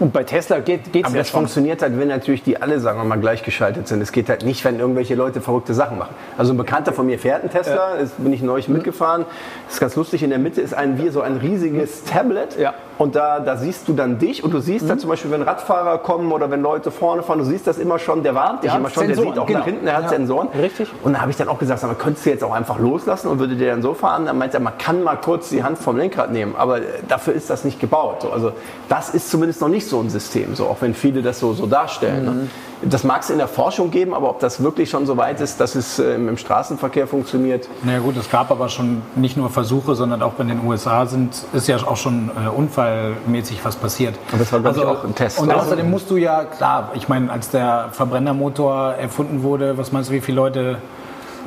Und bei Tesla geht es Aber ja das schon. funktioniert halt, wenn natürlich die alle, sagen wir mal, gleichgeschaltet sind. Es geht halt nicht, wenn irgendwelche Leute verrückte Sachen machen. Also ein Bekannter von mir fährt einen Tesla, das bin ich neulich mitgefahren. Das ist ganz lustig, in der Mitte ist ein, wie so ein riesiges Tablet. Ja. Und da, da siehst du dann dich und du siehst Mhm. da zum Beispiel, wenn Radfahrer kommen oder wenn Leute vorne fahren, du siehst das immer schon, der warnt dich Der immer schon, der Sensoren, sieht auch genau. nach hinten, der hat Sensoren. Richtig. Und da habe ich dann auch gesagt, sag mal, könntest du jetzt auch einfach loslassen und würde der dann so fahren? Dann meint er, man kann mal kurz die Hand vom Lenkrad nehmen, aber äh, dafür ist das nicht gebaut. So, also das ist zumindest noch nicht so ein System, so, auch wenn viele das so, so darstellen. Ne? Das mag es in der Forschung geben, aber ob das wirklich schon so weit ist, dass es äh, im Straßenverkehr funktioniert, Na ja, gut, es gab aber schon nicht nur Versuche, sondern auch bei den USA sind, ist ja auch schon äh, unfallmäßig was passiert. Also, Und das war, glaub ich, auch ein Test. Und Also- außerdem musst du ja, klar, ich meine, als der Verbrennermotor erfunden wurde, was meinst du, wie viele Leute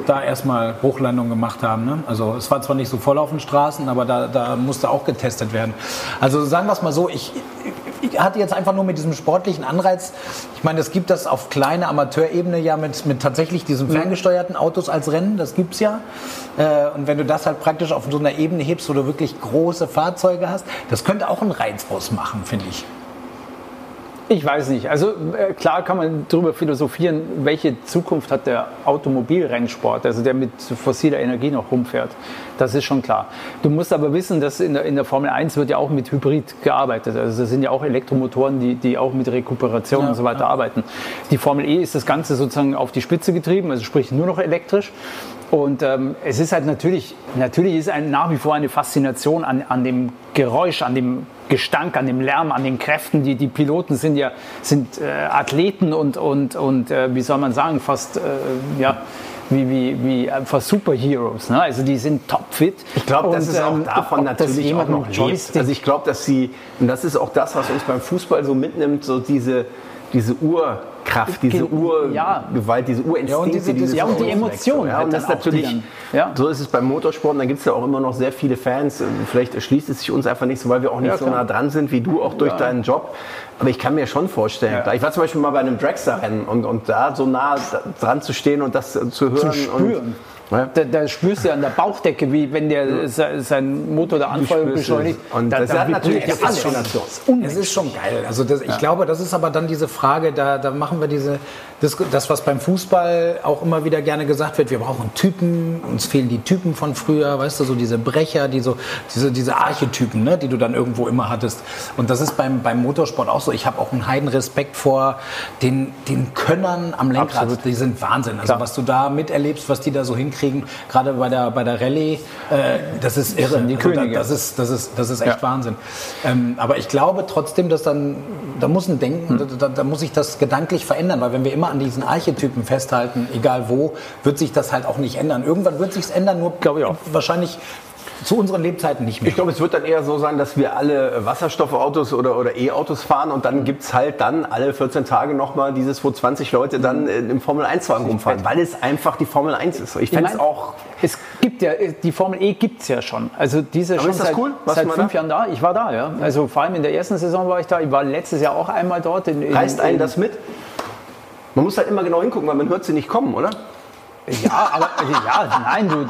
da erstmal Hochlandung gemacht haben. Ne? Also es war zwar nicht so voll auf den Straßen, aber da, da musste auch getestet werden. Also sagen wir es mal so, ich, ich hatte jetzt einfach nur mit diesem sportlichen Anreiz, ich meine, es gibt das auf kleiner Amateurebene ja mit, mit tatsächlich diesen ferngesteuerten Autos als Rennen, das gibt es ja. Äh, Und wenn du das halt praktisch auf so einer Ebene hebst, wo du wirklich große Fahrzeuge hast, das könnte auch einen Reiz ausmachen, finde ich. Ich weiß nicht. Also äh, klar kann man darüber philosophieren, welche Zukunft hat der Automobilrennsport, also der mit fossiler Energie noch rumfährt. Das ist schon klar. Du musst aber wissen, dass in der, in der Formel 1 wird ja auch mit Hybrid gearbeitet. Also das sind ja auch Elektromotoren, die, die auch mit Rekuperation Ja, und so weiter ja. arbeiten. Die Formel E ist das Ganze sozusagen auf die Spitze getrieben, also sprich nur noch elektrisch. Und ähm, es ist halt natürlich, natürlich ist ein, nach wie vor eine Faszination an, an dem Geräusch, an dem Gestank, an dem Lärm, an den Kräften. Die, die Piloten sind ja sind, äh, Athleten und, und, und äh, wie soll man sagen, fast äh, ja, wie, wie, wie einfach Superheroes. Ne? Also die sind topfit. Ich glaube, das ist auch ähm, davon natürlich auch noch lebt. Also ich glaube, dass sie, und das ist auch das, was uns beim Fußball so mitnimmt, so diese, diese Urkraft, diese. Urgewalt, diese Urinstinkte, diese- ja, und die Fußballreflex. Emotion Ja, halt und das auch, die natürlich, ja. so ist es beim Motorsport, und da gibt es ja auch immer noch sehr viele Fans. Vielleicht erschließt es sich uns einfach nicht so, weil wir auch nicht Ja, so nah dran sind wie du, auch durch deinen Job. Aber ich kann mir schon vorstellen, ich war zum Beispiel mal bei einem Dragster-Rennen und, und da so nah dran zu stehen und das zu hören. spüren. Und, ja. Da, da spürst du ja an der Bauchdecke, wie wenn der se- sein Motor da anfeuert und spürst es. beschleunigt. Und da, das da hat natürlich eine alles. Faszination. Es ist schon geil. Also das, ich glaube, das ist aber dann diese Frage, da, da machen wir diese, das, das, was beim Fußball auch immer wieder gerne gesagt wird, wir brauchen Typen, uns fehlen die Typen von früher, weißt du, so diese Brecher, die so, diese, diese Archetypen, ne, die du dann irgendwo immer hattest. Und das ist beim, beim Motorsport auch so. Ich habe auch einen heiden Respekt vor den, den Könnern am Lenkrad. Absolut. Die sind Wahnsinn. Also Klar. was du da miterlebst, was die da so hinkriegen, gerade bei der, bei der Rallye, äh, das ist irre. die Also Könige. das ist, das ist, das ist echt Ja. Wahnsinn. Ähm, aber ich glaube trotzdem, dass dann, da muss ein Denken, Hm. da, da, muss sich das gedanklich verändern, weil wenn wir immer an diesen Archetypen festhalten, egal wo, wird sich das halt auch nicht ändern. Irgendwann wird sich's ändern, nur Glaube ich auch. wahrscheinlich zu unseren Lebzeiten nicht mehr. Ich glaube, es wird dann eher so sein, dass wir alle Wasserstoffautos oder, oder E-Autos fahren und dann gibt es halt dann alle 14 Tage nochmal dieses, wo 20 Leute dann äh, im Formel-1-Wagen rumfahren, weil es einfach die Formel 1 ist. Ich fände es auch Es gibt ja, die Formel E gibt es ja schon. Also diese schon ist das seit, cool? Seit fünf da? Jahren da. Ich war da, ja. Also vor allem in der ersten Saison war ich da. Ich war letztes Jahr auch einmal dort. In, in, Reißt einen in, das mit? Man muss halt immer genau hingucken, weil man hört sie nicht kommen, oder? Ja, aber ja, nein, du.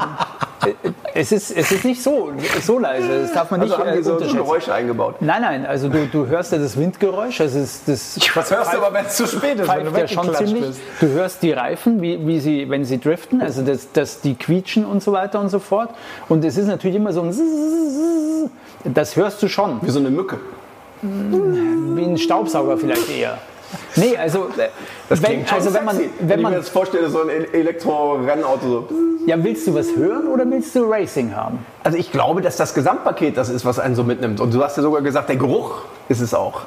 Es ist, es ist nicht so, so leise. Das darf man nicht Also haben äh, so, unterschätzen. Geräusche eingebaut. Nein, nein, also du, du hörst ja das Windgeräusch. Also das, das wenn es zu spät ist, pfeift ja schon ziemlich. Du hörst die Reifen, wie, wie sie, wenn sie driften, also das, das, die quietschen und so weiter und so fort. Und es ist natürlich immer so ein Zzzz. Das hörst du schon. Wie so eine Mücke. Wie ein Staubsauger vielleicht eher. Nee, also, äh, wenn, also wenn man, sexy. wenn ich man, mir das vorstelle, so ein Elektro-Rennauto so. ja, willst du was hören oder willst du Racing haben? Also ich glaube, dass das Gesamtpaket das ist, was einen so mitnimmt. Und du hast ja sogar gesagt, der Geruch ist es auch.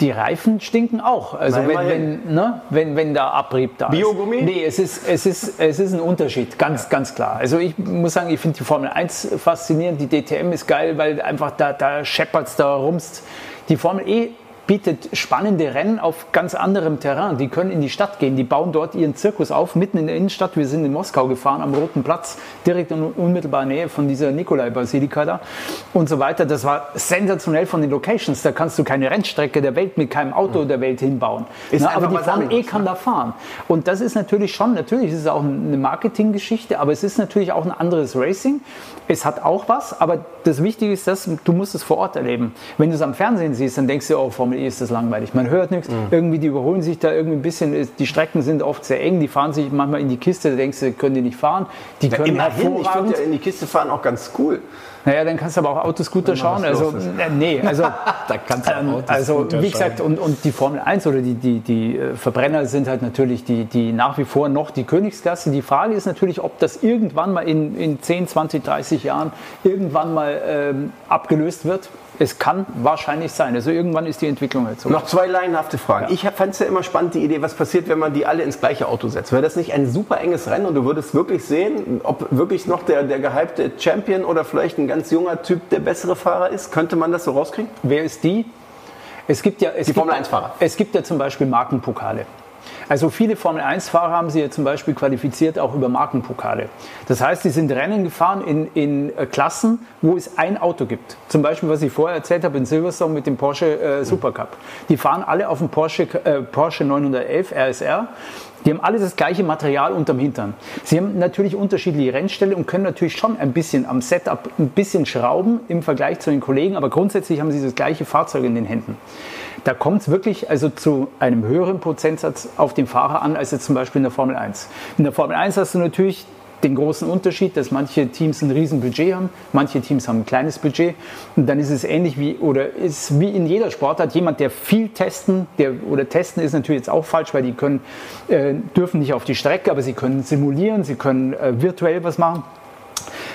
Die Reifen stinken auch. Also wenn, wenn, ne, wenn, wenn da Abrieb da Biogummi? ist. Nee, es ist, es, ist, es ist ein Unterschied, ganz, ganz klar. Also ich muss sagen, ich finde die Formel 1 faszinierend, die DTM ist geil, weil einfach da, da scheppert es, da rumst. Die Formel E bietet spannende Rennen auf ganz anderem Terrain. Die können in die Stadt gehen, die bauen dort ihren Zirkus auf, mitten in der Innenstadt. Wir sind in Moskau gefahren, am Roten Platz, direkt in unmittelbarer Nähe von dieser Nikolai-Basilika da und so weiter. Das war sensationell von den Locations. Da kannst du keine Rennstrecke der Welt mit keinem Auto der Welt hinbauen. Na, aber die was Formel E anderes, kann da fahren. Und das ist natürlich schon, natürlich ist es auch eine Marketinggeschichte, aber es ist natürlich auch ein anderes Racing. Es hat auch was, aber das Wichtige ist, dass du musst es vor Ort erleben. Wenn du es am Fernsehen siehst, dann denkst du, oh, Formel Ist das langweilig. Man hört nichts, mhm. irgendwie die überholen sich da irgendwie ein bisschen, die Strecken sind oft sehr eng, die fahren sich manchmal in die Kiste, da denkst du, können die nicht fahren. Die können ja, immerhin, ich finde ja in die Kiste fahren auch ganz cool. Naja, dann kannst du aber auch Autoscooter schauen. Also, äh, nee, also, da kannst du ähm, also wie gesagt, und, und die Formel 1 oder die, die, die äh, Verbrenner sind halt natürlich die, die nach wie vor noch die Königsklasse. Die Frage ist natürlich, ob das irgendwann mal in, in 10, 20, 30 Jahren irgendwann mal ähm, abgelöst wird. Es kann wahrscheinlich sein. Also irgendwann ist die Entwicklung halt so. Noch zwei laienhafte Fragen. Ja. Ich fand es ja immer spannend, die Idee, was passiert, wenn man die alle ins gleiche Auto setzt. Wäre das nicht ein super enges Rennen und du würdest wirklich sehen, ob wirklich noch der, der gehypte Champion oder vielleicht ein ganz junger Typ der bessere Fahrer ist? Könnte man das so rauskriegen? Wer ist die? Es gibt ja, es die Formel 1-Fahrer. Es gibt ja zum Beispiel Markenpokale. Also viele Formel-1-Fahrer haben sie ja zum Beispiel qualifiziert auch über Markenpokale. Das heißt, sie sind Rennen gefahren in, in äh, Klassen, wo es ein Auto gibt. Zum Beispiel, was ich vorher erzählt habe in Silverstone mit dem Porsche äh, Supercup. Die fahren alle auf dem Porsche, äh, Porsche 911 RSR. Die haben alle das gleiche Material unterm Hintern. Sie haben natürlich unterschiedliche Rennstelle und können natürlich schon ein bisschen am Setup ein bisschen schrauben im Vergleich zu den Kollegen, aber grundsätzlich haben sie das gleiche Fahrzeug in den Händen. Da kommt es wirklich also zu einem höheren Prozentsatz auf den Fahrer an, als jetzt zum Beispiel in der Formel 1. In der Formel 1 hast du natürlich den großen Unterschied, dass manche Teams ein riesen Budget haben, manche Teams haben ein kleines Budget und dann ist es ähnlich wie oder ist wie in jeder Sportart jemand, der viel testen, der oder testen ist natürlich jetzt auch falsch, weil die können äh, dürfen nicht auf die Strecke, aber sie können simulieren, sie können äh, virtuell was machen.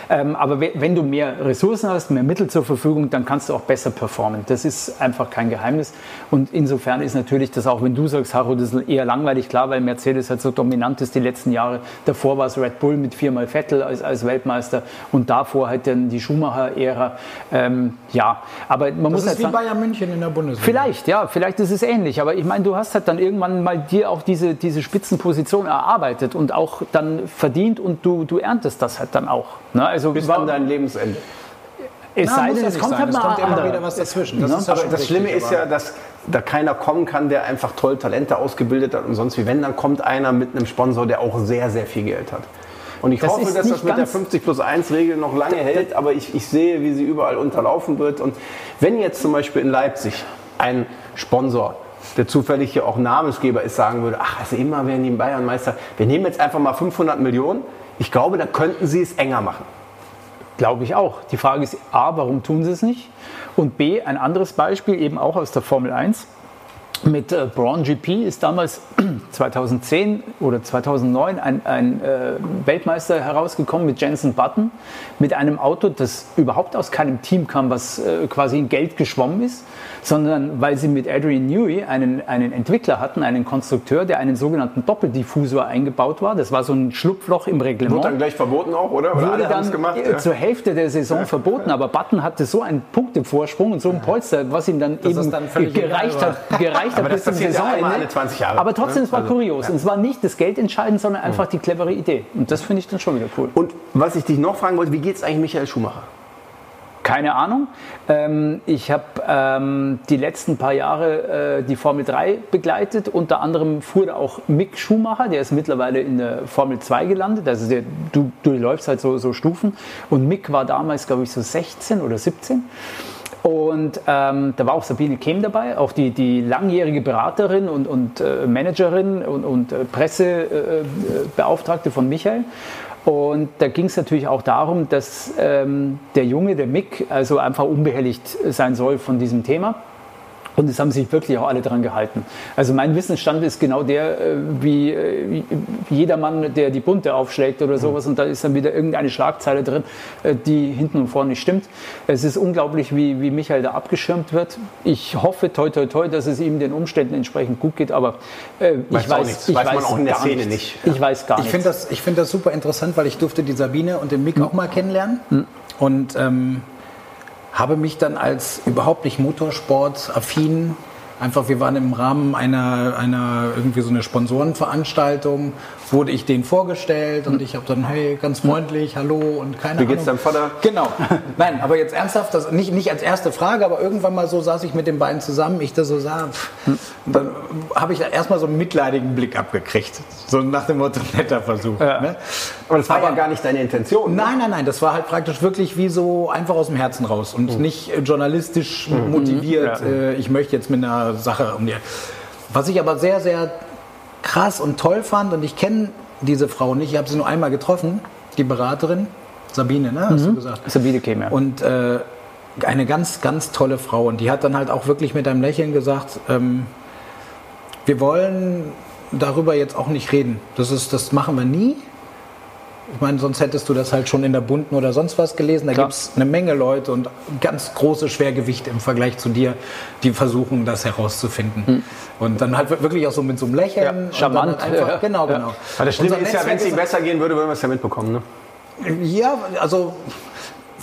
Ähm, aber wenn du mehr Ressourcen hast, mehr Mittel zur Verfügung, dann kannst du auch besser performen. Das ist einfach kein Geheimnis. Und insofern ist natürlich das auch, wenn du sagst, Haro, das ist eher langweilig, klar, weil Mercedes halt so dominant ist die letzten Jahre. Davor war es Red Bull mit viermal Vettel als, als Weltmeister und davor halt dann die Schumacher-Ära. Ähm, ja, aber man das muss ist halt wie sagen, Bayern München in der Bundesliga. Vielleicht, ja, vielleicht ist es ähnlich. Aber ich meine, du hast halt dann irgendwann mal dir auch diese, diese Spitzenposition erarbeitet und auch dann verdient und du, du erntest das halt dann auch. Ne? Also bis an dein Lebensende. Es Na, sei denn, es kommt, halt mal kommt immer wieder was dazwischen. Das, das, aber das Schlimme ist ja, dass da keiner kommen kann, der einfach toll Talente ausgebildet hat und sonst wie. Wenn, dann kommt einer mit einem Sponsor, der auch sehr, sehr viel Geld hat. Und ich das hoffe, dass das mit der 50 plus 1 Regel noch lange hält, aber ich, ich sehe, wie sie überall unterlaufen wird. Und wenn jetzt zum Beispiel in Leipzig ein Sponsor der zufällig hier auch Namensgeber ist, sagen würde, ach, also immer werden die in Bayern Meister. Wir nehmen jetzt einfach mal 500 Millionen. Ich glaube, da könnten sie es enger machen. Glaube ich auch. Die Frage ist A, warum tun sie es nicht? Und B, ein anderes Beispiel, eben auch aus der Formel 1. Mit äh, Braun GP ist damals 2010 oder 2009 ein, ein äh, Weltmeister herausgekommen mit Jensen Button, mit einem Auto, das überhaupt aus keinem Team kam, was äh, quasi in Geld geschwommen ist, sondern weil sie mit Adrian Newey einen, einen Entwickler hatten, einen Konstrukteur, der einen sogenannten Doppeldiffusor eingebaut war. Das war so ein Schlupfloch im Reglement. Wurde dann gleich verboten auch, oder? oder Wurde dann gemacht, ja. zur Hälfte der Saison ja. verboten, aber Button hatte so einen Punktevorsprung und so ein Polster, was ihm dann das eben dann gereicht hat, gereicht hat bis zum Saisonende. Ja alle 20 Jahre. Aber trotzdem, es war also, kurios. Und es war nicht das Geld entscheidend, sondern einfach die clevere Idee. Und das finde ich dann schon wieder cool. Und was ich dich noch fragen wollte, wie geht es eigentlich Michael Schumacher? Keine Ahnung. Ähm, ich habe ähm, die letzten paar Jahre äh, die Formel 3 begleitet. Unter anderem fuhr auch Mick Schumacher, der ist mittlerweile in der Formel 2 gelandet. Also der, du durchläufst halt so, so Stufen. Und Mick war damals, glaube ich, so 16 oder 17. Und ähm, da war auch Sabine Kehm dabei, auch die, die langjährige Beraterin und, und äh, Managerin und, und äh, Pressebeauftragte von Michael. Und da ging es natürlich auch darum, dass ähm, der Junge, der Mick, also einfach unbehelligt sein soll von diesem Thema. Und es haben sich wirklich auch alle daran gehalten. Also mein Wissensstand ist genau der, äh, wie, äh, wie jeder Mann, der die Bunte aufschlägt oder sowas und da ist dann wieder irgendeine Schlagzeile drin, äh, die hinten und vorne nicht stimmt. Es ist unglaublich, wie, wie Michael da abgeschirmt wird. Ich hoffe, toi, toi, toi, dass es ihm den Umständen entsprechend gut geht, aber äh, ich weiß, ich weiß, weiß man auch in der Szene nicht. Ich weiß gar ich nichts. Das, ich finde das super interessant, weil ich durfte die Sabine und den Mick mhm. auch mal kennenlernen. Mhm. Und ähm, habe mich dann als überhaupt nicht motorsportaffin einfach, wir waren im Rahmen einer, einer irgendwie so eine Sponsorenveranstaltung, wurde ich denen vorgestellt und ich habe dann, hey, ganz freundlich, hallo und keine Ahnung. Wie geht's deinem Vater? Genau. Nein, aber jetzt ernsthaft, das, nicht, nicht als erste Frage, aber irgendwann mal so saß ich mit den beiden zusammen, ich da so sah, pff, dann habe ich erstmal so einen mitleidigen Blick abgekriegt. So nach dem Motto, netter Versuch. Ja. Ne? Aber das war aber, ja gar nicht deine Intention. Ne? Nein, nein, nein, das war halt praktisch wirklich wie so einfach aus dem Herzen raus und mhm. nicht äh, journalistisch mhm. motiviert, ja. äh, ich möchte jetzt mit einer einer Sache um die. Was ich aber sehr, sehr krass und toll fand, und ich kenne diese Frau nicht, ich habe sie nur einmal getroffen, die Beraterin, Sabine, ne, hast du gesagt. Sabine käme. Und äh, eine ganz, ganz tolle Frau. Und die hat dann halt auch wirklich mit einem Lächeln gesagt, ähm, wir wollen darüber jetzt auch nicht reden. Das, ist, das machen wir nie. Ich meine, sonst hättest du das halt schon in der Bunten oder sonst was gelesen. Da gibt es eine Menge Leute und ganz große Schwergewichte im Vergleich zu dir, die versuchen, das herauszufinden. Und dann halt wirklich auch so mit so einem Lächeln. Ja, und charmant, halt einfach, ja. Genau, Ja. genau. Aber das Schlimme Unser ist ja, wenn es ihm besser gehen würde, würden wir es ja mitbekommen. Ne? Ja, also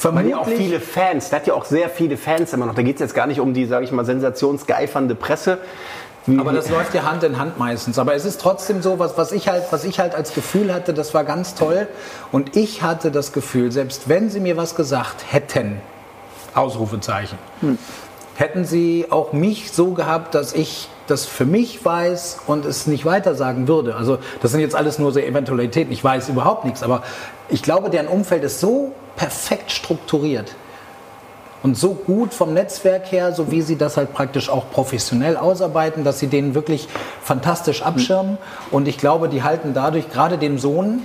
Weil die auch vermutlich. viele Fans, der hat ja auch sehr viele Fans immer noch. Da geht es jetzt gar nicht um die, sage ich mal, sensationsgeifernde Presse. Aber das läuft ja Hand in Hand meistens. Aber es ist trotzdem so, was, was, ich halt, was ich halt als Gefühl hatte, das war ganz toll. Und ich hatte das Gefühl, selbst wenn sie mir was gesagt hätten, Ausrufezeichen, hätten sie auch mich so gehabt, dass ich das für mich weiß und es nicht weiter sagen würde. Also das sind jetzt alles nur so Eventualitäten. Ich weiß überhaupt nichts. Aber ich glaube, deren Umfeld ist so perfekt strukturiert und so gut vom Netzwerk her, so wie sie das halt praktisch auch professionell ausarbeiten, dass sie den wirklich fantastisch abschirmen. Und ich glaube, die halten dadurch gerade dem Sohn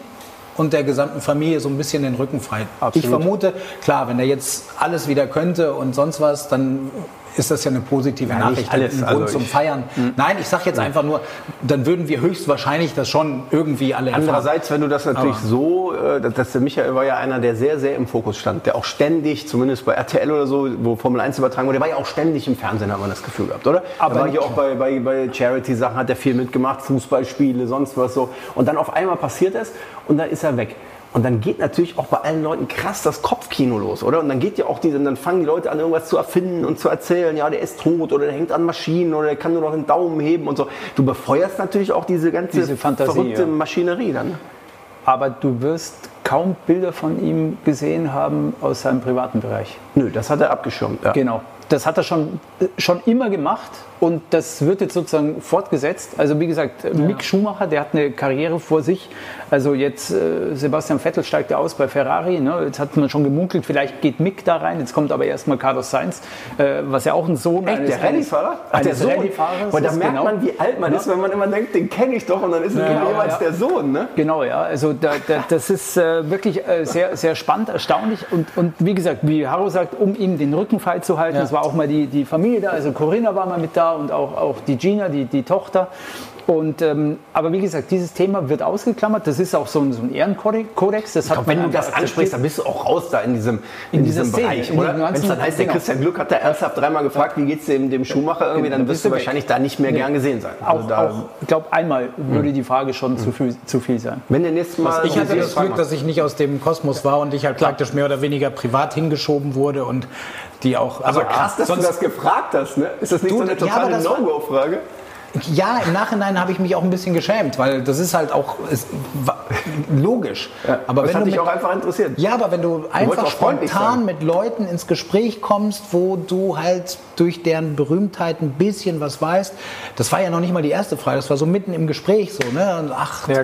und der gesamten Familie so ein bisschen den Rücken frei. Absolut. Ich vermute, klar, wenn er jetzt alles wieder könnte und sonst was, dann ist das ja eine positive Ja, Nachricht, alles, ein Grund also zum Feiern. Nein, ich sage jetzt einfach nur, dann würden wir höchstwahrscheinlich das schon irgendwie alle erfahren. Andererseits, wenn du das natürlich Aber- so, äh, dass- der Michael war ja einer, der sehr, sehr im Fokus stand, der auch ständig, zumindest bei RTL oder so, wo Formel 1 übertragen wurde, der war ja auch ständig im Fernsehen, hat man das Gefühl gehabt, oder? Aber er war ja auch bei, bei, bei Charity-Sachen, hat er viel mitgemacht, Fußballspiele, sonst was so. Und dann auf einmal passiert es und dann ist er weg. Und dann geht natürlich auch bei allen Leuten krass das Kopfkino los, oder? Und dann geht ja auch diese, dann fangen die Leute an, irgendwas zu erfinden und zu erzählen, ja, der ist tot oder der hängt an Maschinen oder der kann nur noch den Daumen heben und so. Du befeuerst natürlich auch diese ganze Diese Fantasie, verrückte ja. Maschinerie dann. Aber du wirst kaum Bilder von ihm gesehen haben aus seinem privaten Bereich. Nö, das hat er abgeschirmt. Ja. Genau. Das hat er schon, schon immer gemacht und das wird jetzt sozusagen fortgesetzt. Also wie gesagt, Mick Schumacher, der hat eine Karriere vor sich. Also jetzt äh, Sebastian Vettel steigt ja aus bei Ferrari. Ne? Jetzt hat man schon gemunkelt, vielleicht geht Mick da rein. Jetzt kommt aber erstmal Carlos Sainz, äh, was ja auch ein Sohn Echt, eines, der Rallye-Fahrer? Ach, der Sohn. Rallye-Fahrers Boah, da merkt genau. man, wie alt man Ja. ist, wenn man immer denkt, den kenne ich doch und dann ist es Ja, jeweils ja. der Sohn. Ne? Genau, ja. Also da, da, das ist äh, wirklich äh, sehr, sehr spannend, erstaunlich. Und, und wie gesagt, wie Haro sagt, um ihm den Rücken frei zu halten, Ja. es war auch mal die, die Familie da, also Corinna war mal mit da und auch, auch die Gina, die, die Tochter. Und, ähm, aber wie gesagt, dieses Thema wird ausgeklammert. Das ist auch so ein, so ein Ehrenkodex. Das hat Wenn du das ansprichst, dann bist du auch raus da in diesem, in dieser diesem Szene, Bereich, in oder? Wenn es dann heißt, der genau. Christian Glück hat da ernsthaft dreimal gefragt, wie geht's dem, dem Schumacher irgendwie, dann Dann wirst bist du du weg. wahrscheinlich da nicht mehr gern gesehen sein. Also Auch, da, auch ich glaube, einmal würde die Frage schon zu, viel, zu viel sein. wenn der nächste Mal... Ich hatte das Glück, dass ich nicht aus dem Kosmos war und ich halt praktisch mehr oder weniger privat hingeschoben wurde und die auch. Also Aber krass, dass du das gefragt hast, ne? Ist das nicht so eine ja, totale No-Go-Frage? Ja, im Nachhinein habe ich mich auch ein bisschen geschämt, weil das ist halt auch ist, logisch. aber das wenn hat du dich mit, auch einfach interessiert. ja, aber wenn du einfach auch freundlich spontan mit Leuten ins Gespräch kommst, wo du halt durch deren Berühmtheit ein bisschen was weißt, das war ja noch nicht mal die erste Frage, das war so mitten im Gespräch so, ne? Und ach, Ja,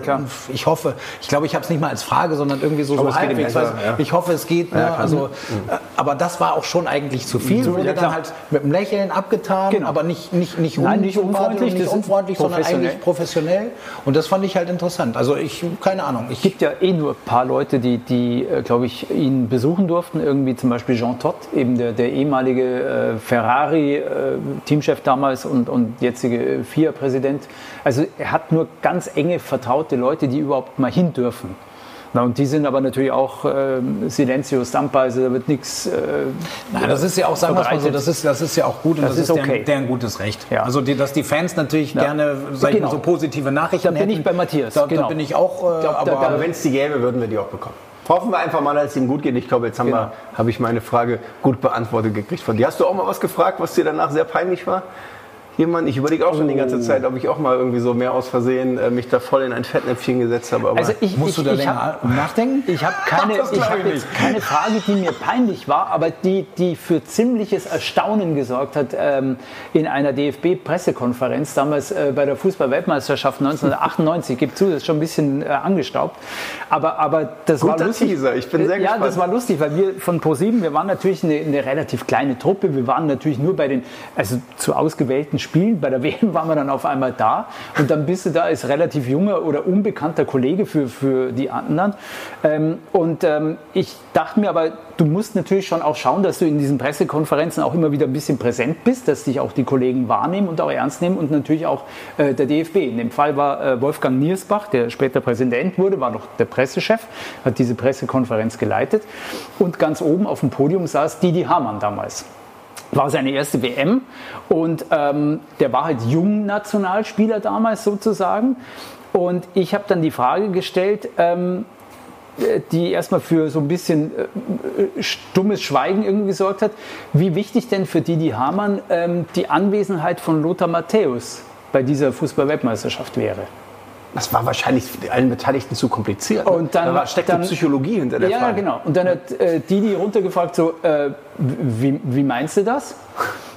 ich hoffe, ich glaube, ich habe es nicht mal als Frage, sondern irgendwie so, Aber so halbwegs, besser, ja. ich hoffe, es geht, ne? also, äh, aber das war auch schon eigentlich zu viel, So, wurde ja, dann halt mit einem Lächeln abgetan, Genau. aber nicht, nicht, nicht, Nein, nicht unfreundlich, und nicht unfreundlich, sondern eigentlich professionell und das fand ich halt interessant. Also ich, keine Ahnung, Es gibt ja eh nur ein paar Leute, die, die äh, glaube ich, ihn besuchen durften. Irgendwie zum Beispiel Jean Todt, eben der, der ehemalige äh, Ferrari-Teamchef damals und, und jetzige äh, FIA-Präsident. Also er hat nur ganz enge, vertraute Leute, die überhaupt mal hin dürfen. Na, und die sind aber natürlich auch ähm, Silencio Stampa, also da wird nichts. Äh, Nein, das ist ja auch, sagen wir mal so, das ist, das ist ja auch gut und das, Das ist ist, okay. deren, deren gutes Recht. Ja. Also, die, dass die Fans natürlich gerne, sag Genau. mal, so positive Nachrichten Da bin hätten. ich bei Matthias, Da, genau. da bin ich auch, äh, glaub, da- aber Aber wenn es die gäbe, würden wir die auch bekommen. Hoffen wir einfach mal, dass es ihm gut geht. Ich glaube, jetzt haben Genau. wir, habe ich meine Frage gut beantwortet gekriegt von dir. Hast du auch mal was gefragt, was dir danach sehr peinlich war? Jemand, ich überlege auch schon die Oh. ganze Zeit, ob ich auch mal irgendwie so mehr aus Versehen äh, mich da voll in ein Fettnäpfchen gesetzt habe. Aber Also ich, musst ich, du da ich länger hab- nachdenken? Ich habe keine, ich hab jetzt keine Frage, die mir peinlich war, aber die, die für ziemliches Erstaunen gesorgt hat ähm, in einer DFB-Pressekonferenz, damals äh, bei der Fußball-Weltmeisterschaft 1998. Gibt zu, das ist schon ein bisschen äh, angestaubt. Aber, aber das war Guter lustig. Teaser, ich bin sehr ja, gespannt. das war lustig, weil wir von ProSieben, wir waren natürlich eine, eine relativ kleine Truppe. Wir waren natürlich nur bei den, also zu ausgewählten Spielen Spielen. Bei der WM waren wir dann auf einmal da und dann bist du da als relativ junger oder unbekannter Kollege für, für die anderen. Ähm, und ähm, ich dachte mir aber, du musst natürlich schon auch schauen, dass du in diesen Pressekonferenzen auch immer wieder ein bisschen präsent bist, dass dich auch die Kollegen wahrnehmen und auch ernst nehmen und natürlich auch äh, der DFB. In dem Fall war äh, Wolfgang Niersbach, der später Präsident wurde, war noch der Pressechef, hat diese Pressekonferenz geleitet und ganz oben auf dem Podium saß Didi Hamann damals war seine erste WM und ähm, der war halt Jung-Nationalspieler damals sozusagen. Und ich habe dann die Frage gestellt, ähm, die erstmal für so ein bisschen äh, stummes Schweigen irgendwie gesorgt hat. Wie wichtig denn für Didi Hamann ähm, die Anwesenheit von Lothar Matthäus bei dieser Fußball-Weltmeisterschaft wäre? Das war wahrscheinlich für allen Beteiligten zu kompliziert. Ne? Und dann da steckt dann, Psychologie hinter der ja, Frage. Ja, genau. Und dann hat äh, Didi runtergefragt, so, äh, wie, wie meinst du das?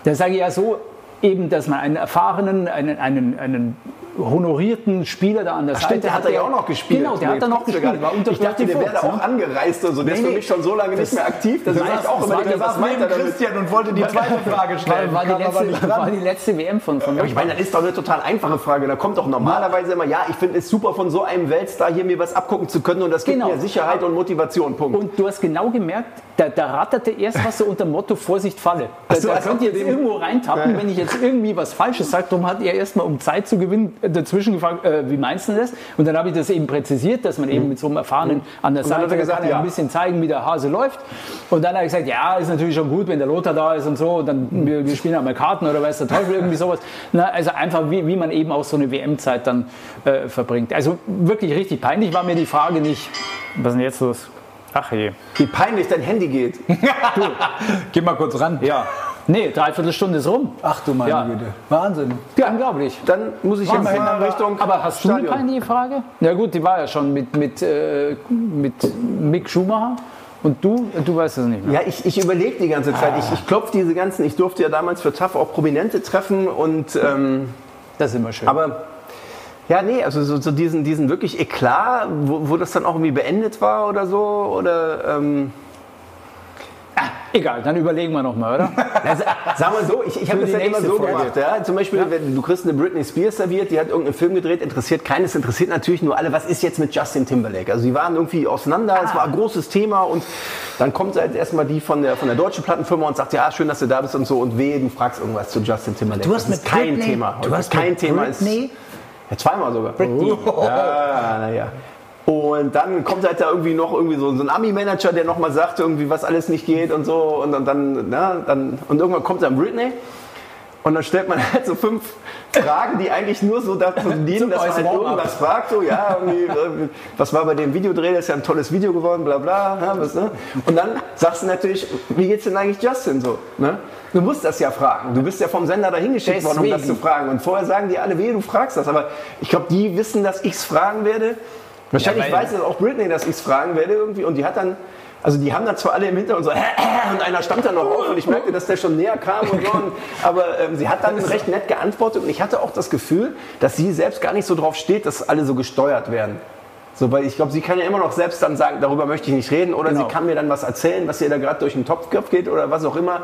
Da sage ich ja so, eben, dass man einen erfahrenen, einen, einen, einen honorierten Spieler da an der Ach, Seite stimmt, der hat er ja auch noch gespielt. Genau, der hat dann noch gespielt. War unter ich dachte, der wäre auch angereist und so. Der nee, ist für mich schon so lange nicht mehr aktiv. Das, das heißt auch immer, der saß neben Christian und wollte die zweite Frage stellen. War, war, die letzte, war die letzte WM von, von ja, Ich meine, das ist doch eine total einfache Frage. Da kommt doch normalerweise immer, ja, ich finde es super, von so einem Weltstar hier mir was abgucken zu können und das gibt genau. mir Sicherheit und Motivation. Punkt. Und du hast genau gemerkt, da, da ratterte erst was so unter dem Motto Vorsicht Falle. Da, so, da könnt ihr jetzt irgendwo reintappen, wenn ich jetzt irgendwie was Falsches sage. Darum hat er erstmal, um Zeit zu gewinnen, dazwischen gefragt, äh, wie meinst du das? Und dann habe ich das eben präzisiert, dass man eben mit so einem Erfahrenen an der Seite gesagt, kann ja. ein bisschen zeigen, wie der Hase läuft. Und dann habe ich gesagt, ja, ist natürlich schon gut, wenn der Lothar da ist und so. Und dann wir, wir spielen einmal Karten oder weiß der Teufel, irgendwie sowas. Na, also einfach, wie, wie man eben auch so eine WM-Zeit dann äh, verbringt. Also wirklich richtig peinlich war mir die Frage nicht, was ist denn jetzt los? Ach je. Wie peinlich dein Handy geht. du, geh mal kurz ran. Ja. Nee, dreiviertel Stunde ist rum. Ach du meine ja. Güte. Wahnsinn. Ja, unglaublich. Dann muss ich Wahnsinn. jetzt mal Richtung. Aber hast Stadion. du eine peinliche Frage? Ja gut, die war ja schon mit, mit, äh, mit Mick Schumacher. Und du, du weißt es nicht mehr. Ja, ich, ich überlege die ganze Zeit. Ah. Ich, ich klopfe diese ganzen, ich durfte ja damals für TAF auch Prominente treffen und ähm, das ist immer schön. Aber ja, nee, also so, so diesen, diesen wirklich Eklat, wo, wo das dann auch irgendwie beendet war oder so, oder... Ähm Ah, egal, dann überlegen wir nochmal, oder? Sagen wir so, ich, ich habe das ja immer so Folge. gemacht. Ja? Zum Beispiel, ja. wenn du kriegst eine Britney Spears serviert, die hat irgendeinen Film gedreht, interessiert keines, interessiert natürlich nur alle, was ist jetzt mit Justin Timberlake? Also die waren irgendwie auseinander, es ah. war ein großes Thema und dann kommt halt erstmal die von der, von der deutschen Plattenfirma und sagt, ja, schön, dass du da bist und so und weh, du fragst irgendwas zu Justin Timberlake. Du hast das mit kein Britney, Thema. Du hast kein Thema. Britney? Ist, ja, zweimal sogar. Britney. Oh. Ja, naja. Und dann kommt halt da irgendwie noch irgendwie so, so ein Ami-Manager, der nochmal sagt, irgendwie, was alles nicht geht und so. Und dann, dann, na, dann, und irgendwann kommt dann Britney. Und dann stellt man halt so fünf Fragen, die eigentlich nur so dazu dienen, dass man halt irgendwas fragt. So, ja, was war bei dem Videodreh? Das ist ja ein tolles Video geworden, bla bla. Ja, was, ne? Und dann sagst du natürlich, wie geht's denn eigentlich Justin so? Ne? Du musst das ja fragen. Du bist ja vom Sender dahin geschickt Deswegen. worden, um das zu fragen. Und vorher sagen die alle, weh, du fragst das. Aber ich glaube, die wissen, dass ich es fragen werde. Wahrscheinlich ja, weiß es auch Britney, dass ich es fragen werde irgendwie. Und die hat dann, also die haben dann zwar alle im Hintergrund so, äh, äh, und einer stand dann noch auf und ich merkte, dass der schon näher kam und so. Und, aber ähm, sie hat dann recht nett geantwortet und ich hatte auch das Gefühl, dass sie selbst gar nicht so drauf steht, dass alle so gesteuert werden. So, weil ich glaube, sie kann ja immer noch selbst dann sagen, darüber möchte ich nicht reden oder genau. sie kann mir dann was erzählen, was ihr da gerade durch den Topf geht oder was auch immer.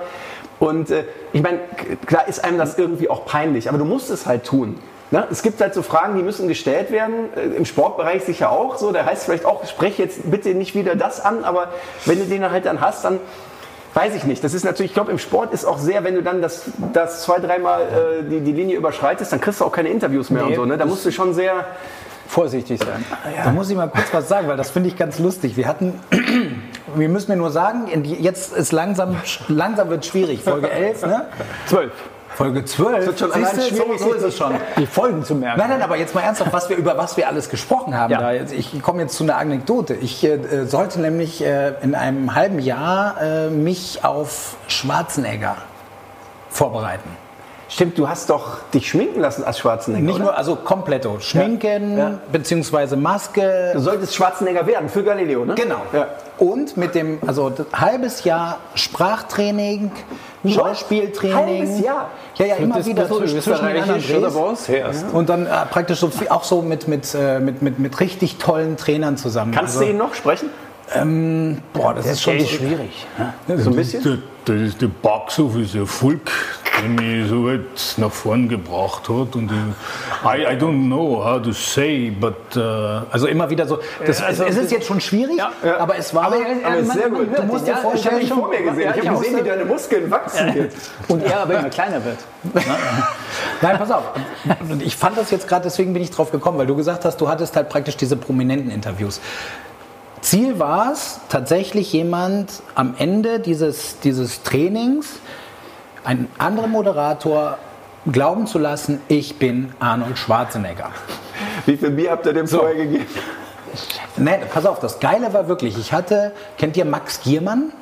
Und äh, ich meine, klar ist einem das irgendwie auch peinlich, aber du musst es halt tun. Ne? Es gibt halt so Fragen, die müssen gestellt werden. Äh, Im Sportbereich sicher auch so. Da heißt vielleicht auch, sprech jetzt bitte nicht wieder das an, aber wenn du den halt dann hast, dann weiß ich nicht. Das ist natürlich, ich glaube, im Sport ist auch sehr, wenn du dann das, das zwei, dreimal äh, die, die Linie überschreitest, dann kriegst du auch keine Interviews mehr nee, und so. Ne? Da musst du schon sehr vorsichtig sein. Ja. Da muss ich mal kurz was sagen, weil das finde ich ganz lustig. Wir hatten, wir müssen mir nur sagen, jetzt ist langsam, langsam wird schwierig. Folge 11, ne? 12. Folge 12. Das wird schon allein schwierig, so, so ist es schon. Die Folgen zu merken. Nein, nein, aber jetzt mal ernsthaft, was wir, über was wir alles gesprochen haben. Ja. Da, ich komme jetzt zu einer Anekdote. Ich äh, sollte nämlich äh, in einem halben Jahr äh, mich auf Schwarzenegger vorbereiten. Stimmt, du hast doch dich schminken lassen als Schwarzenegger. Nicht oder? nur, also kompletto. Schminken, ja. Ja. beziehungsweise Maske. Du solltest Schwarzenegger werden für Galileo, ne? Genau. Ja. Und mit dem, also halbes Jahr Sprachtraining, Schauspieltraining. Halbes Jahr? Ja, ja, immer wieder so zwischen den anderen Drehs. Ja. Und dann äh, praktisch so viel, auch so mit, mit, äh, mit, mit, mit richtig tollen Trainern zusammen. Kannst also, du ihn noch sprechen? Boah, das ist schon Okay. schwierig. So ein bisschen? Der, das ist der Box Office Erfolg, der mich so weit nach vorn gebracht hat. Und ich, I, I don't know how to say, but uh, Also immer wieder so. Das, also- es ist jetzt schon schwierig, Ja. aber es war. Aber, Aber ist man- sehr gut. Du musst dir ja. Ich habe vorstellen, vor mir gesehen. Ja, Ich habe gesehen, wie deine Muskeln wachsen jetzt. Und er aber immer kleiner wird. Nein, pass auf. Und Ich fand das jetzt gerade, deswegen bin ich drauf gekommen, weil du gesagt hast, du hattest halt praktisch diese prominenten Interviews. Ziel war es, tatsächlich jemand am Ende dieses, dieses Trainings, einen anderen Moderator, glauben zu lassen, ich bin Arnold Schwarzenegger. Wie viel Bier habt ihr dem vorher gegeben? Nee, pass auf, das Geile war wirklich, ich hatte, kennt ihr Max Giermann?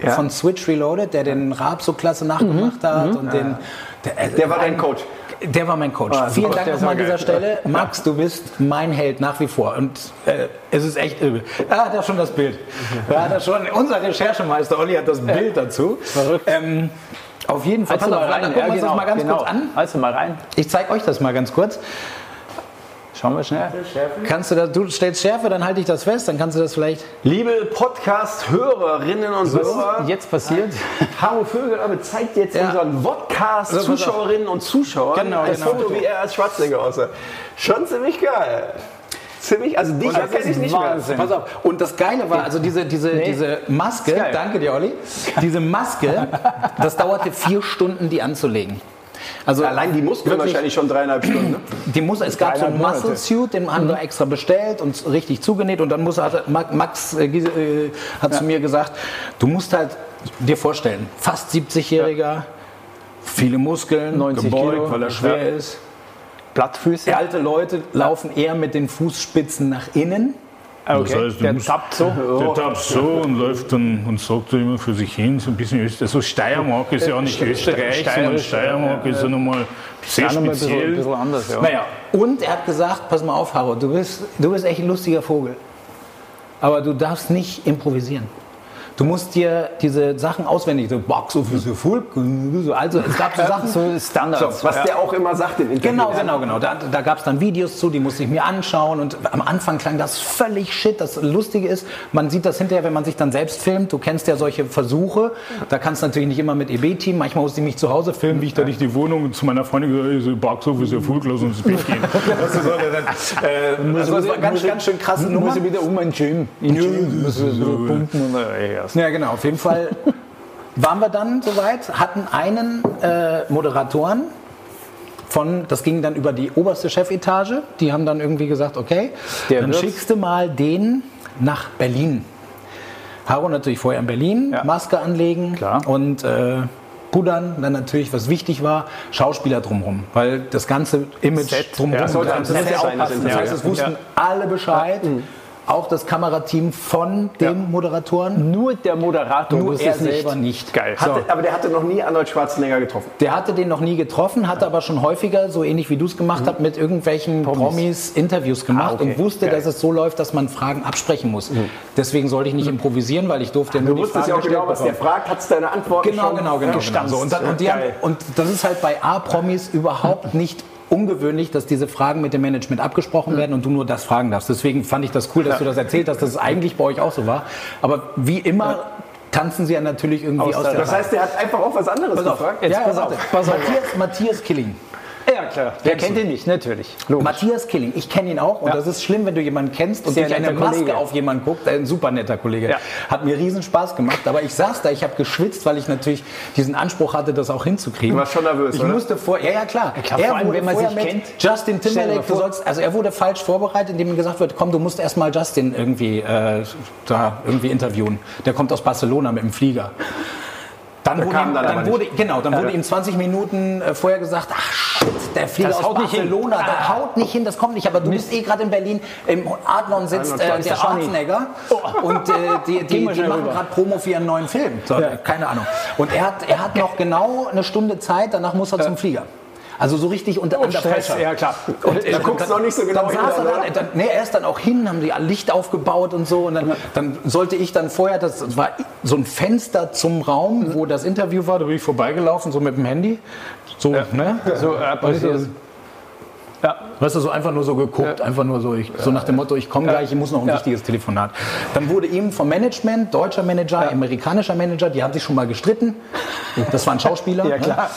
Ja. Von Switch Reloaded, der den Raab so klasse nachgemacht hat und den. Der, Der war dein Coach. Der war mein Coach. Ah, Vielen. Dank nochmal an dieser geil. Stelle. Max, du bist mein Held nach wie vor. Und äh, es ist echt übel. Er hat ja schon das Bild. Er hat ja schon, unser Recherchemeister Olli hat das Bild dazu. Ähm, auf jeden Fall. Halt's mal rein. gucken wir uns das mal ganz genau. kurz an. Halt's mal rein. Ich zeige euch das mal ganz kurz. Schauen wir schnell. Kannst du das, du stellst Schärfe, dann halte ich das fest, dann kannst du das vielleicht. Liebe Podcast-Hörerinnen und Hörer, Was jetzt passiert? Haro Vögel aber zeigt jetzt Ja. unseren Podcast-Zuschauerinnen und Zuschauern Genau, ein genau. Foto, wie er als Schwarzenegger aussah. Schon ziemlich geil. Ziemlich, also dich erkenne ich nicht mehr. Wahnsinn. Pass auf. Und das Geile war, also diese, diese, diese Maske, danke dir, Olli, diese Maske, das dauerte vier Stunden, die anzulegen. Also Allein die Muskeln wirklich- wahrscheinlich schon dreieinhalb Stunden. Ne? Die muss, es gab so einen Muscle. Suit, den haben wir extra bestellt und richtig zugenäht. Und dann muss, hat Ma- Max äh, äh, hat zu mir gesagt, du musst halt dir vorstellen, fast 70-Jähriger, viele Muskeln, 90 gebeugt, Kilo. weil er schwer Ja. ist. Plattfüße. Alte Leute laufen eher mit den Fußspitzen nach innen. Ah, Das heißt, du der musst- tappt so. der tappt so und läuft dann und sagt so immer für sich hin, so ein bisschen Österreich. So Steiermark ist ja auch nicht Österreich, sondern Steirisch, Steiermark ist ja nochmal sehr Ja, nochmal ein bisschen, ein speziell. bisschen anders, ja. Naja, und er hat gesagt, pass mal auf, Haro, du bist, du bist echt ein lustiger Vogel. Aber du darfst nicht improvisieren. Du musst dir diese Sachen auswendig, so Box Office Erfolg, so, also es gab so Sachen, So Standards. Was der auch immer sagt in Interviews. Genau, genau, genau. Da, da gab es dann Videos zu, die musste ich mir anschauen. Und am Anfang klang das völlig shit. Das Lustige ist, man sieht das hinterher, wenn man sich dann selbst filmt. Du kennst ja solche Versuche. Da kannst du natürlich nicht immer mit EB-Team. Manchmal musste ich mich zu Hause filmen, wie ich da ich die Wohnung zu meiner Freundin gesagt habe, so Box Office Erfolg, lass uns ins Bett gehen. Das ist so, äh, also das war ganz, ganz schön krasse Nummer. Muss ich wieder um ein Gym. In Gym. Muss ich so pumpen und äh, erst. Ja, genau. Auf jeden Fall waren wir dann soweit, hatten einen äh, Moderatoren von, das ging dann über die oberste Chefetage. Die haben dann irgendwie gesagt, okay, Der dann wird's. schickst du mal den nach Berlin. Haro natürlich vorher in Berlin, Ja. Maske anlegen Klar. und äh, pudern. Dann natürlich, was wichtig war, Schauspieler drumherum, weil das ganze Image Set. drumherum, Ja, sollte das am ganze Set sein, auch passen. das heißt, es wussten alle Bescheid. Auch das Kamerateam von dem Moderatoren. Nur der Moderator Nur er es nicht. selber nicht. Geil. Hatte, aber der hatte noch nie Arnold Schwarzenegger getroffen. Der hatte den noch nie getroffen, hatte aber schon häufiger, so ähnlich wie du es gemacht hast, mit irgendwelchen Promis, Interviews gemacht Ah, okay. und wusste, Geil. dass es so läuft, dass man Fragen absprechen muss. Deswegen sollte ich nicht improvisieren, weil ich durfte nur Du die wusstest Fragen ja auch genau, was der fragt, hattest deine Antworten Genau, schon. genau, genau. genau. So, und, dann, und, die haben, und das ist halt bei A-Promis überhaupt nicht ungewöhnlich, dass diese Fragen mit dem Management abgesprochen werden und du nur das fragen darfst. Deswegen fand ich das cool, dass du das erzählt hast, dass es eigentlich bei euch auch so war. Aber wie immer tanzen sie ja natürlich irgendwie aus, der der Das heißt, der hat einfach auch was anderes Pass auf, gefragt. Jetzt ja, pass auf, pass auf. Matthias, Matthias Killing. Ja, klar. Wer kennt ihn nicht? Natürlich. Logisch. Matthias Killing, ich kenne ihn auch und Ja. das ist schlimm, wenn du jemanden kennst und Sehr durch eine Maske Kollege. auf jemanden guckt. Ein super netter Kollege. Ja. Hat mir riesen Spaß gemacht, aber ich saß da, ich habe geschwitzt, weil ich natürlich diesen Anspruch hatte, das auch hinzukriegen. Du warst schon nervös, Ich oder? musste vor, ja, ja klar. klar, allem, wurde wenn man sich kennt. Justin Timberlake, du sollst, also er wurde falsch vorbereitet, indem ihm gesagt wird, komm, du musst erstmal Justin irgendwie äh, da irgendwie interviewen. Der kommt aus Barcelona mit dem Flieger. Dann, wurde, ihm, dann dann wurde, genau, dann wurde ihm 20 Minuten äh, vorher gesagt, ach shit, der Flieger Das aus haut nicht hin. Barcelona, der haut nicht hin, das kommt nicht. Aber du bist eh gerade in Berlin, im Adlon sitzt äh, der Schwarzenegger. Schwarzenegger und äh, die, die, die schnell machen gerade Promo für ihren neuen Film. So, Keine Ahnung. Und er hat, er hat noch genau eine Stunde Zeit, danach muss er zum Flieger. Also so richtig unter, Stress, Pressure. ja klar. Und, äh, Da guckst du noch nicht so genau dann hin, saß er dann, nee, er ist dann auch hin, haben die Licht aufgebaut und so. Und dann, dann sollte ich dann vorher, das war so ein Fenster zum Raum, wo das Interview war, da bin ich vorbeigelaufen, so mit dem Handy. So, ne? So, äh. Ja. Weißt du, so einfach nur so geguckt, einfach nur so, ich, so nach dem Motto, ich komme gleich, ich muss noch ein Ja. wichtiges Telefonat. Dann wurde ihm vom Management, deutscher Manager, amerikanischer Manager, die haben sich schon mal gestritten. Das waren Schauspieler. Ja, klar.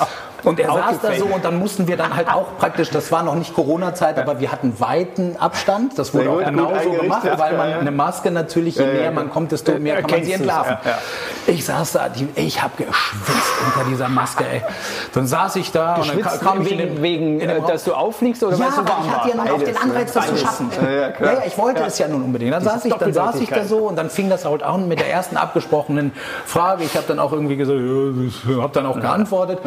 Ne? Und er saß da so und dann mussten wir dann halt auch praktisch, das war noch nicht Corona-Zeit, aber wir hatten weiten Abstand. Das wurde auch genauso gemacht, weil man Ja, ja. eine Maske natürlich, je näher man kommt, desto mehr kann man sie entlarven. ja, ja. Ich saß da, ich habe geschwitzt unter dieser Maske. Ey. Dann saß ich da und dann kam ich wegen, wegen äh, dass du auffliegst oder Ja, so aber warm ich hatte ja nun auch den Anreiz, das zu Beides. schaffen. Ja, ja. Ja, ja, ich wollte es ja nun unbedingt. Dann saß, ich, dann saß ich da so und dann fing das halt an mit der ersten abgesprochenen Frage. Ich habe dann auch irgendwie gesagt, ja, habe dann auch geantwortet.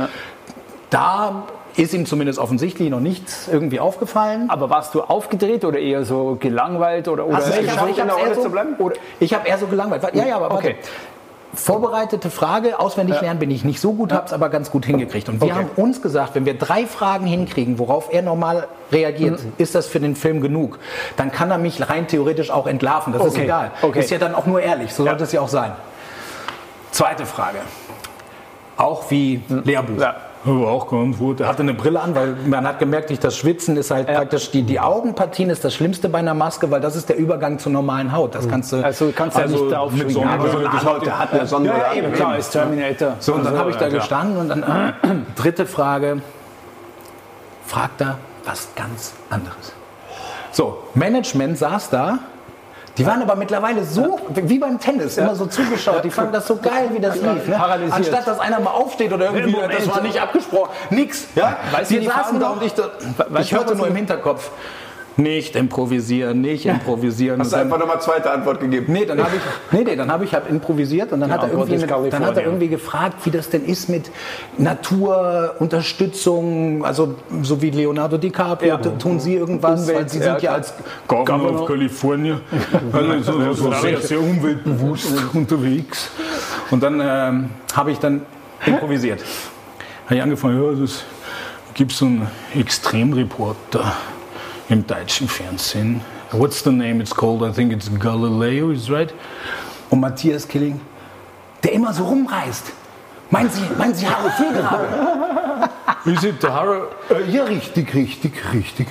Da ist ihm zumindest offensichtlich noch nichts irgendwie aufgefallen. Aber warst du aufgedreht oder eher so gelangweilt oder, oder Hast du es ich habe eher so, zu bleiben? Oder, ich habe eher so gelangweilt. Ja, ja, aber Okay. Vorbereitete Frage, auswendig lernen bin ich nicht so gut, habe es aber ganz gut hingekriegt. Und wir Okay. haben uns gesagt, wenn wir drei Fragen hinkriegen, worauf er normal reagiert, Mhm. ist das für den Film genug. Dann kann er mich rein theoretisch auch entlarven. Das ist Okay. egal. Okay. Ist ja dann auch nur ehrlich. So sollte es ja auch sein. Zweite Frage. Auch wie Lehrbuch. Ja. Auch geantwortet. Er hatte eine Brille an, weil man hat gemerkt, durch das Schwitzen ist halt praktisch die, die Augenpartien ist das Schlimmste bei einer Maske, weil das ist der Übergang zur normalen Haut. Das kannst du. Also du kannst ja nicht drauf mit schwingen. Sonne- Aber- So Anwalt, der hat eine Sonne. Ja, eben, klar, ist Terminator. so, und dann habe ich da ja, gestanden und dann äh, dritte Frage. Fragt er was ganz anderes. So, Management saß da. Die waren aber mittlerweile so, wie beim Tennis, immer so zugeschaut. Die fanden das so geil, wie das lief. Ne? Anstatt, dass einer mal aufsteht oder irgendwie, Moment. das war nicht abgesprochen. Nix. Ja? Weißt Wir die saßen da und ich, ich hörte nur die- im Hinterkopf, nicht improvisieren, nicht improvisieren. Hast du einfach nochmal zweite Antwort gegeben? Nee, dann habe ich, nee, nee, dann habe ich hab improvisiert und dann, hat er Antwort irgendwie mit, dann hat er irgendwie gefragt, wie das denn ist mit Naturunterstützung, also so wie Leonardo DiCaprio, t- tun Sie irgendwas, weil Sie sind ja als Governor of California. Also so, so sehr, sehr umweltbewusst unterwegs. und dann ähm, habe ich dann improvisiert. Habe ich angefangen, ja, das gibt so einen Extremreporter im deutschen Fernsehen. What's the name it's called? I think it's Galileo, is right? Und Matthias Killing, der immer so rumreist. Meinen Sie, meinen Sie Harry Fehlgrabe? Is it the Harrow? Äh, ja, richtig, richtig, richtig.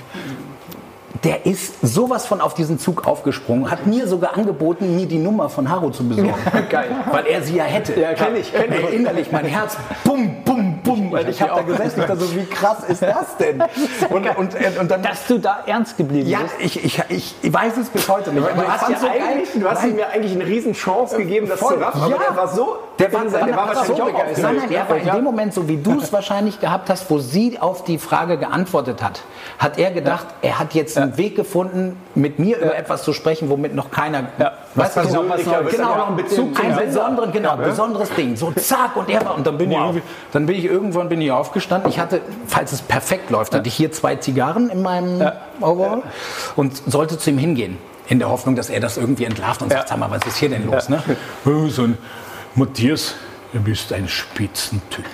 Der ist sowas von auf diesen Zug aufgesprungen, hat mir sogar angeboten, mir die Nummer von Haro zu besorgen. Geil. Weil er sie ja hätte. Ja, kenn ich, kenn ich. Ey, innerlich mein Herz, bum, bum, bum. Und ich habe da gesessen, ich dachte so, wie krass ist das denn? Und, und, und dann, Dass du da ernst geblieben ja, bist. ich, ich, ich, ich weiß es bis heute nicht. aber Du hast, ja eigentlich, du hast ihm ja eigentlich eine riesen Chance gegeben, das Voll. zu raffen. Aber Ja. der war so, Der war, der war wahrscheinlich so auch. Nein, nein, er war in dem Moment, so wie du es wahrscheinlich gehabt hast, wo sie auf die Frage geantwortet hat, hat er gedacht, er hat jetzt einen Weg gefunden, mit mir über etwas zu sprechen, womit noch keiner. Ja. Weißt du, Was genau, genau, aber genau, auch einen Bezug ein Sender. besonderen, genau, besonderes Ding. So zack und er war und dann bin ich irgendwie, dann bin ich irgendwann bin ich aufgestanden. Ich hatte, falls es perfekt läuft, hatte ich hier zwei Zigarren in meinem Overall und sollte zu ihm hingehen. In der Hoffnung, dass er das irgendwie entlarvt und sagt, sag mal, was ist hier denn los? Ne? Oh, so ein Matthias, du bist ein Spitzentyp.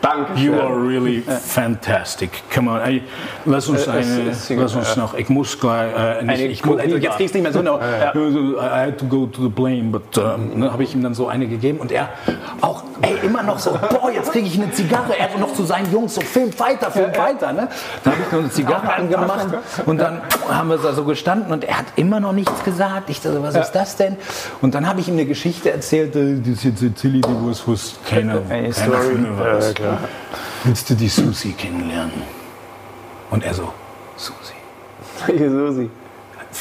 Danke. You are really fantastic. Come on, ey, lass uns, Äh, eine, lass uns noch. Ich muss gleich. Äh, nicht, ich muss, Jetzt kriegst du nicht mehr so eine. I had to go to the plane, but um, Ne, habe ich ihm dann so eine gegeben und er auch ey, immer noch so, boah, jetzt kriege ich eine Zigarre. Er so noch zu seinen Jungs so, film weiter, film weiter. Ne? Da habe ich nur eine Zigarre angemacht und dann haben wir da so gestanden und er hat immer noch nichts gesagt. Ich dachte, was ist das denn? Und dann habe ich ihm eine Geschichte erzählt. äh, das ist jetzt Silly, die was, keiner, Eine keiner Story. mir weiß. Ja. Willst du die Susi kennenlernen? Und er so, Susi. Susi.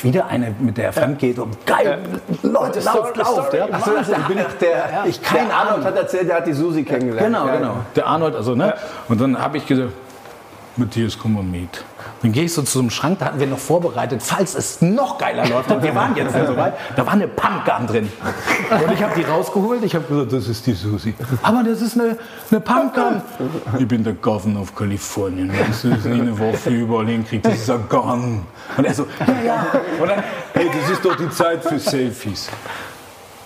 Wieder eine, mit der er fremd geht und geil, Leute, lauft, lauft. Ja. Achso, bin ich der, Ich keine der Arnold hat erzählt, der hat die Susi kennengelernt. Genau, Ja. genau. Der Arnold, also, ne? Und dann habe ich gesagt, Matthias, komm mal mit. Dann gehe ich so zu einem Schrank, da hatten wir noch vorbereitet, falls es noch geiler läuft. Und wir waren jetzt ja soweit. Da war eine Pumpgun drin. Und ich habe die rausgeholt. Ich habe gesagt, das ist die Susi. Aber das ist eine, eine Pumpgun. Ich bin der Governor of Kalifornien. Das nie eine Waffe überall hinkriegst, das ist ein Gun. Und er so, ja, ja. Und dann, Hey, das ist doch die Zeit für Selfies.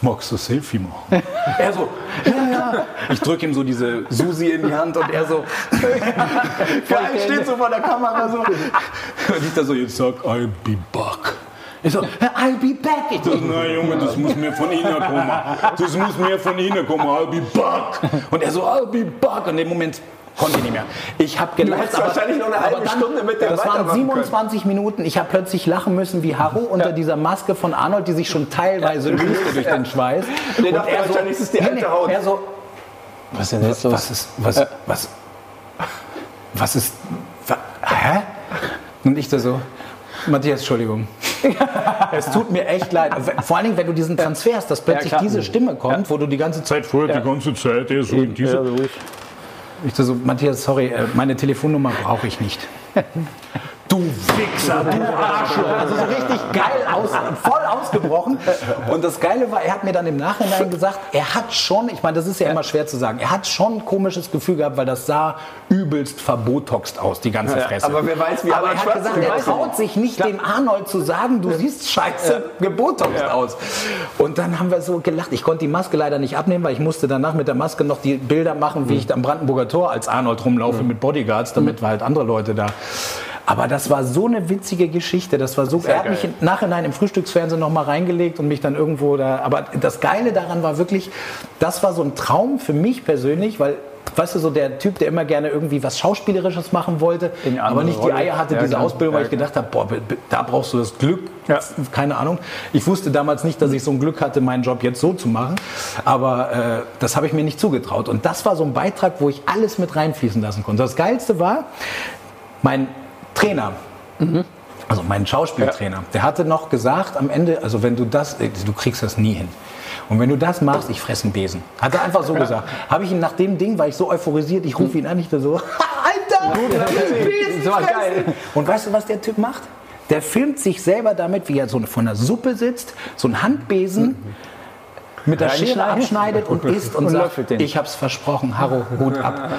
Magst du ein Selfie machen? er so, ja, ja. Ich drücke ihm so diese Susi in die Hand und er so, Geil, steht so vor der Kamera so. und ich da so, Jetzt sag, I'll be back. ich so, I'll be back. Ich so, Nein, Junge, das muss mir von Ihnen kommen. Das muss mir von Ihnen kommen. I'll be back. Und er so, I'll be back. Und in dem Moment konnte ich nicht mehr. Ich habe gelacht. hättest wahrscheinlich noch eine halbe Stunde mit dem Das waren weitermachen 27 Minuten. Ich habe plötzlich lachen müssen wie Harro unter dieser Maske von Arnold, die sich schon teilweise löste durch den Schweiß. Der dachte wahrscheinlich, es ist die alte Haut. Er so, Was ist denn jetzt los? was ist, was, was, was ist, wa, hä? Und ich da so, Matthias, Entschuldigung. es tut mir echt leid. Vor allen Dingen, wenn du diesen Transfer hast, dass plötzlich klar. diese Stimme kommt, wo du die ganze Zeit vorher, die ganze Zeit, eher so in dieser. Ich so, Matthias, sorry, äh, meine Telefonnummer brauche ich nicht. Du Wichser, du Arschloch. Also so richtig geil, aus, voll ausgebrochen. Und das Geile war, er hat mir dann im Nachhinein gesagt, er hat schon, ich meine, das ist ja immer schwer zu sagen, er hat schon ein komisches Gefühl gehabt, weil das sah übelst verbotoxt aus, die ganze Fresse. aber wer weiß, wie Aber er hat gesagt, Schwarzenegger er traut sich nicht, dem Arnold zu sagen, du siehst scheiße gebotoxt aus. Und dann haben wir so gelacht. Ich konnte die Maske leider nicht abnehmen, weil ich musste danach mit der Maske noch die Bilder machen, wie ich am Brandenburger Tor als Arnold rumlaufe mit Bodyguards, damit wir halt andere Leute da. Aber das war so eine witzige Geschichte. Das war so. er hat mich im Nachhinein im Frühstücksfernsehen noch mal reingelegt und mich dann irgendwo da. Aber das Geile daran war wirklich, das war so ein Traum für mich persönlich, weil. Weißt du, so der Typ, der immer gerne irgendwie was Schauspielerisches machen wollte, aber nicht die. Eier hatte, Ja, diese klar. Ausbildung, weil Ja, ich gedacht habe, boah, da brauchst du das Glück. Keine Ahnung. Ich wusste damals nicht, dass ich so ein Glück hatte, meinen Job jetzt so zu machen. Aber äh, das habe ich mir nicht zugetraut. Und das war so ein Beitrag, wo ich alles mit reinfließen lassen konnte. Das Geilste war, mein Trainer, also mein Schauspieltrainer, der hatte noch gesagt am Ende, also wenn du das, du kriegst das nie hin. Und wenn du das machst, ich fresse einen Besen. Hat er einfach so gesagt. Habe ich ihm nach dem Ding, war ich so euphorisiert, ich rufe ihn an, ich da so, Alter, Besen Das war fressen. geil. Und weißt du, was der Typ macht? Der filmt sich selber damit, wie er so von der Suppe sitzt, so einen Handbesen mit der Schere abschneidet und isst und, Und sagt, ich hab's versprochen, Harro, Hut ab.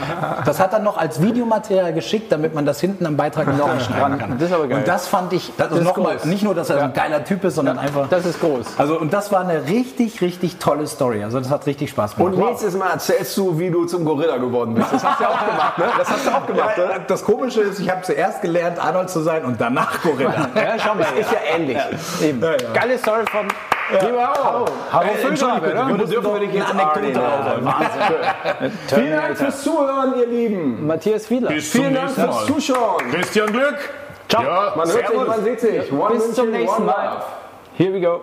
Das hat er noch als Videomaterial geschickt, damit man das hinten am Beitrag noch schneiden kann. Das ist aber geil. Und das fand ich, das, Das ist noch mal, groß. nicht nur, dass er so ein geiler Typ ist, sondern einfach... Das ist groß. also, und das war eine richtig, richtig tolle Story. Also, das hat richtig Spaß gemacht. Und nächstes Mal erzählst du, wie du zum Gorilla geworden bist. Das hast du auch gemacht, ne? Das hast du auch gemacht, Ja, oder? das Komische ist, ich habe zuerst gelernt, Arnold zu sein und danach Gorilla. Ja, schau mal. Ist ja ähnlich. Eben. Geile Story von Lieber Harro. Harro Äh, entschuldige bitte, Füllgrabe, wir dürfen wir dich jetzt eine Anekdote. Wahnsinn. Vielen Dank fürs Zuhören, ihr Lieben. Matthias zum Vielen Dank fürs. Zuschauen. Christian Glück. Ciao. Ja, Man hört sich, man sieht sich. One Bis zum nächsten one Mal. Here we go.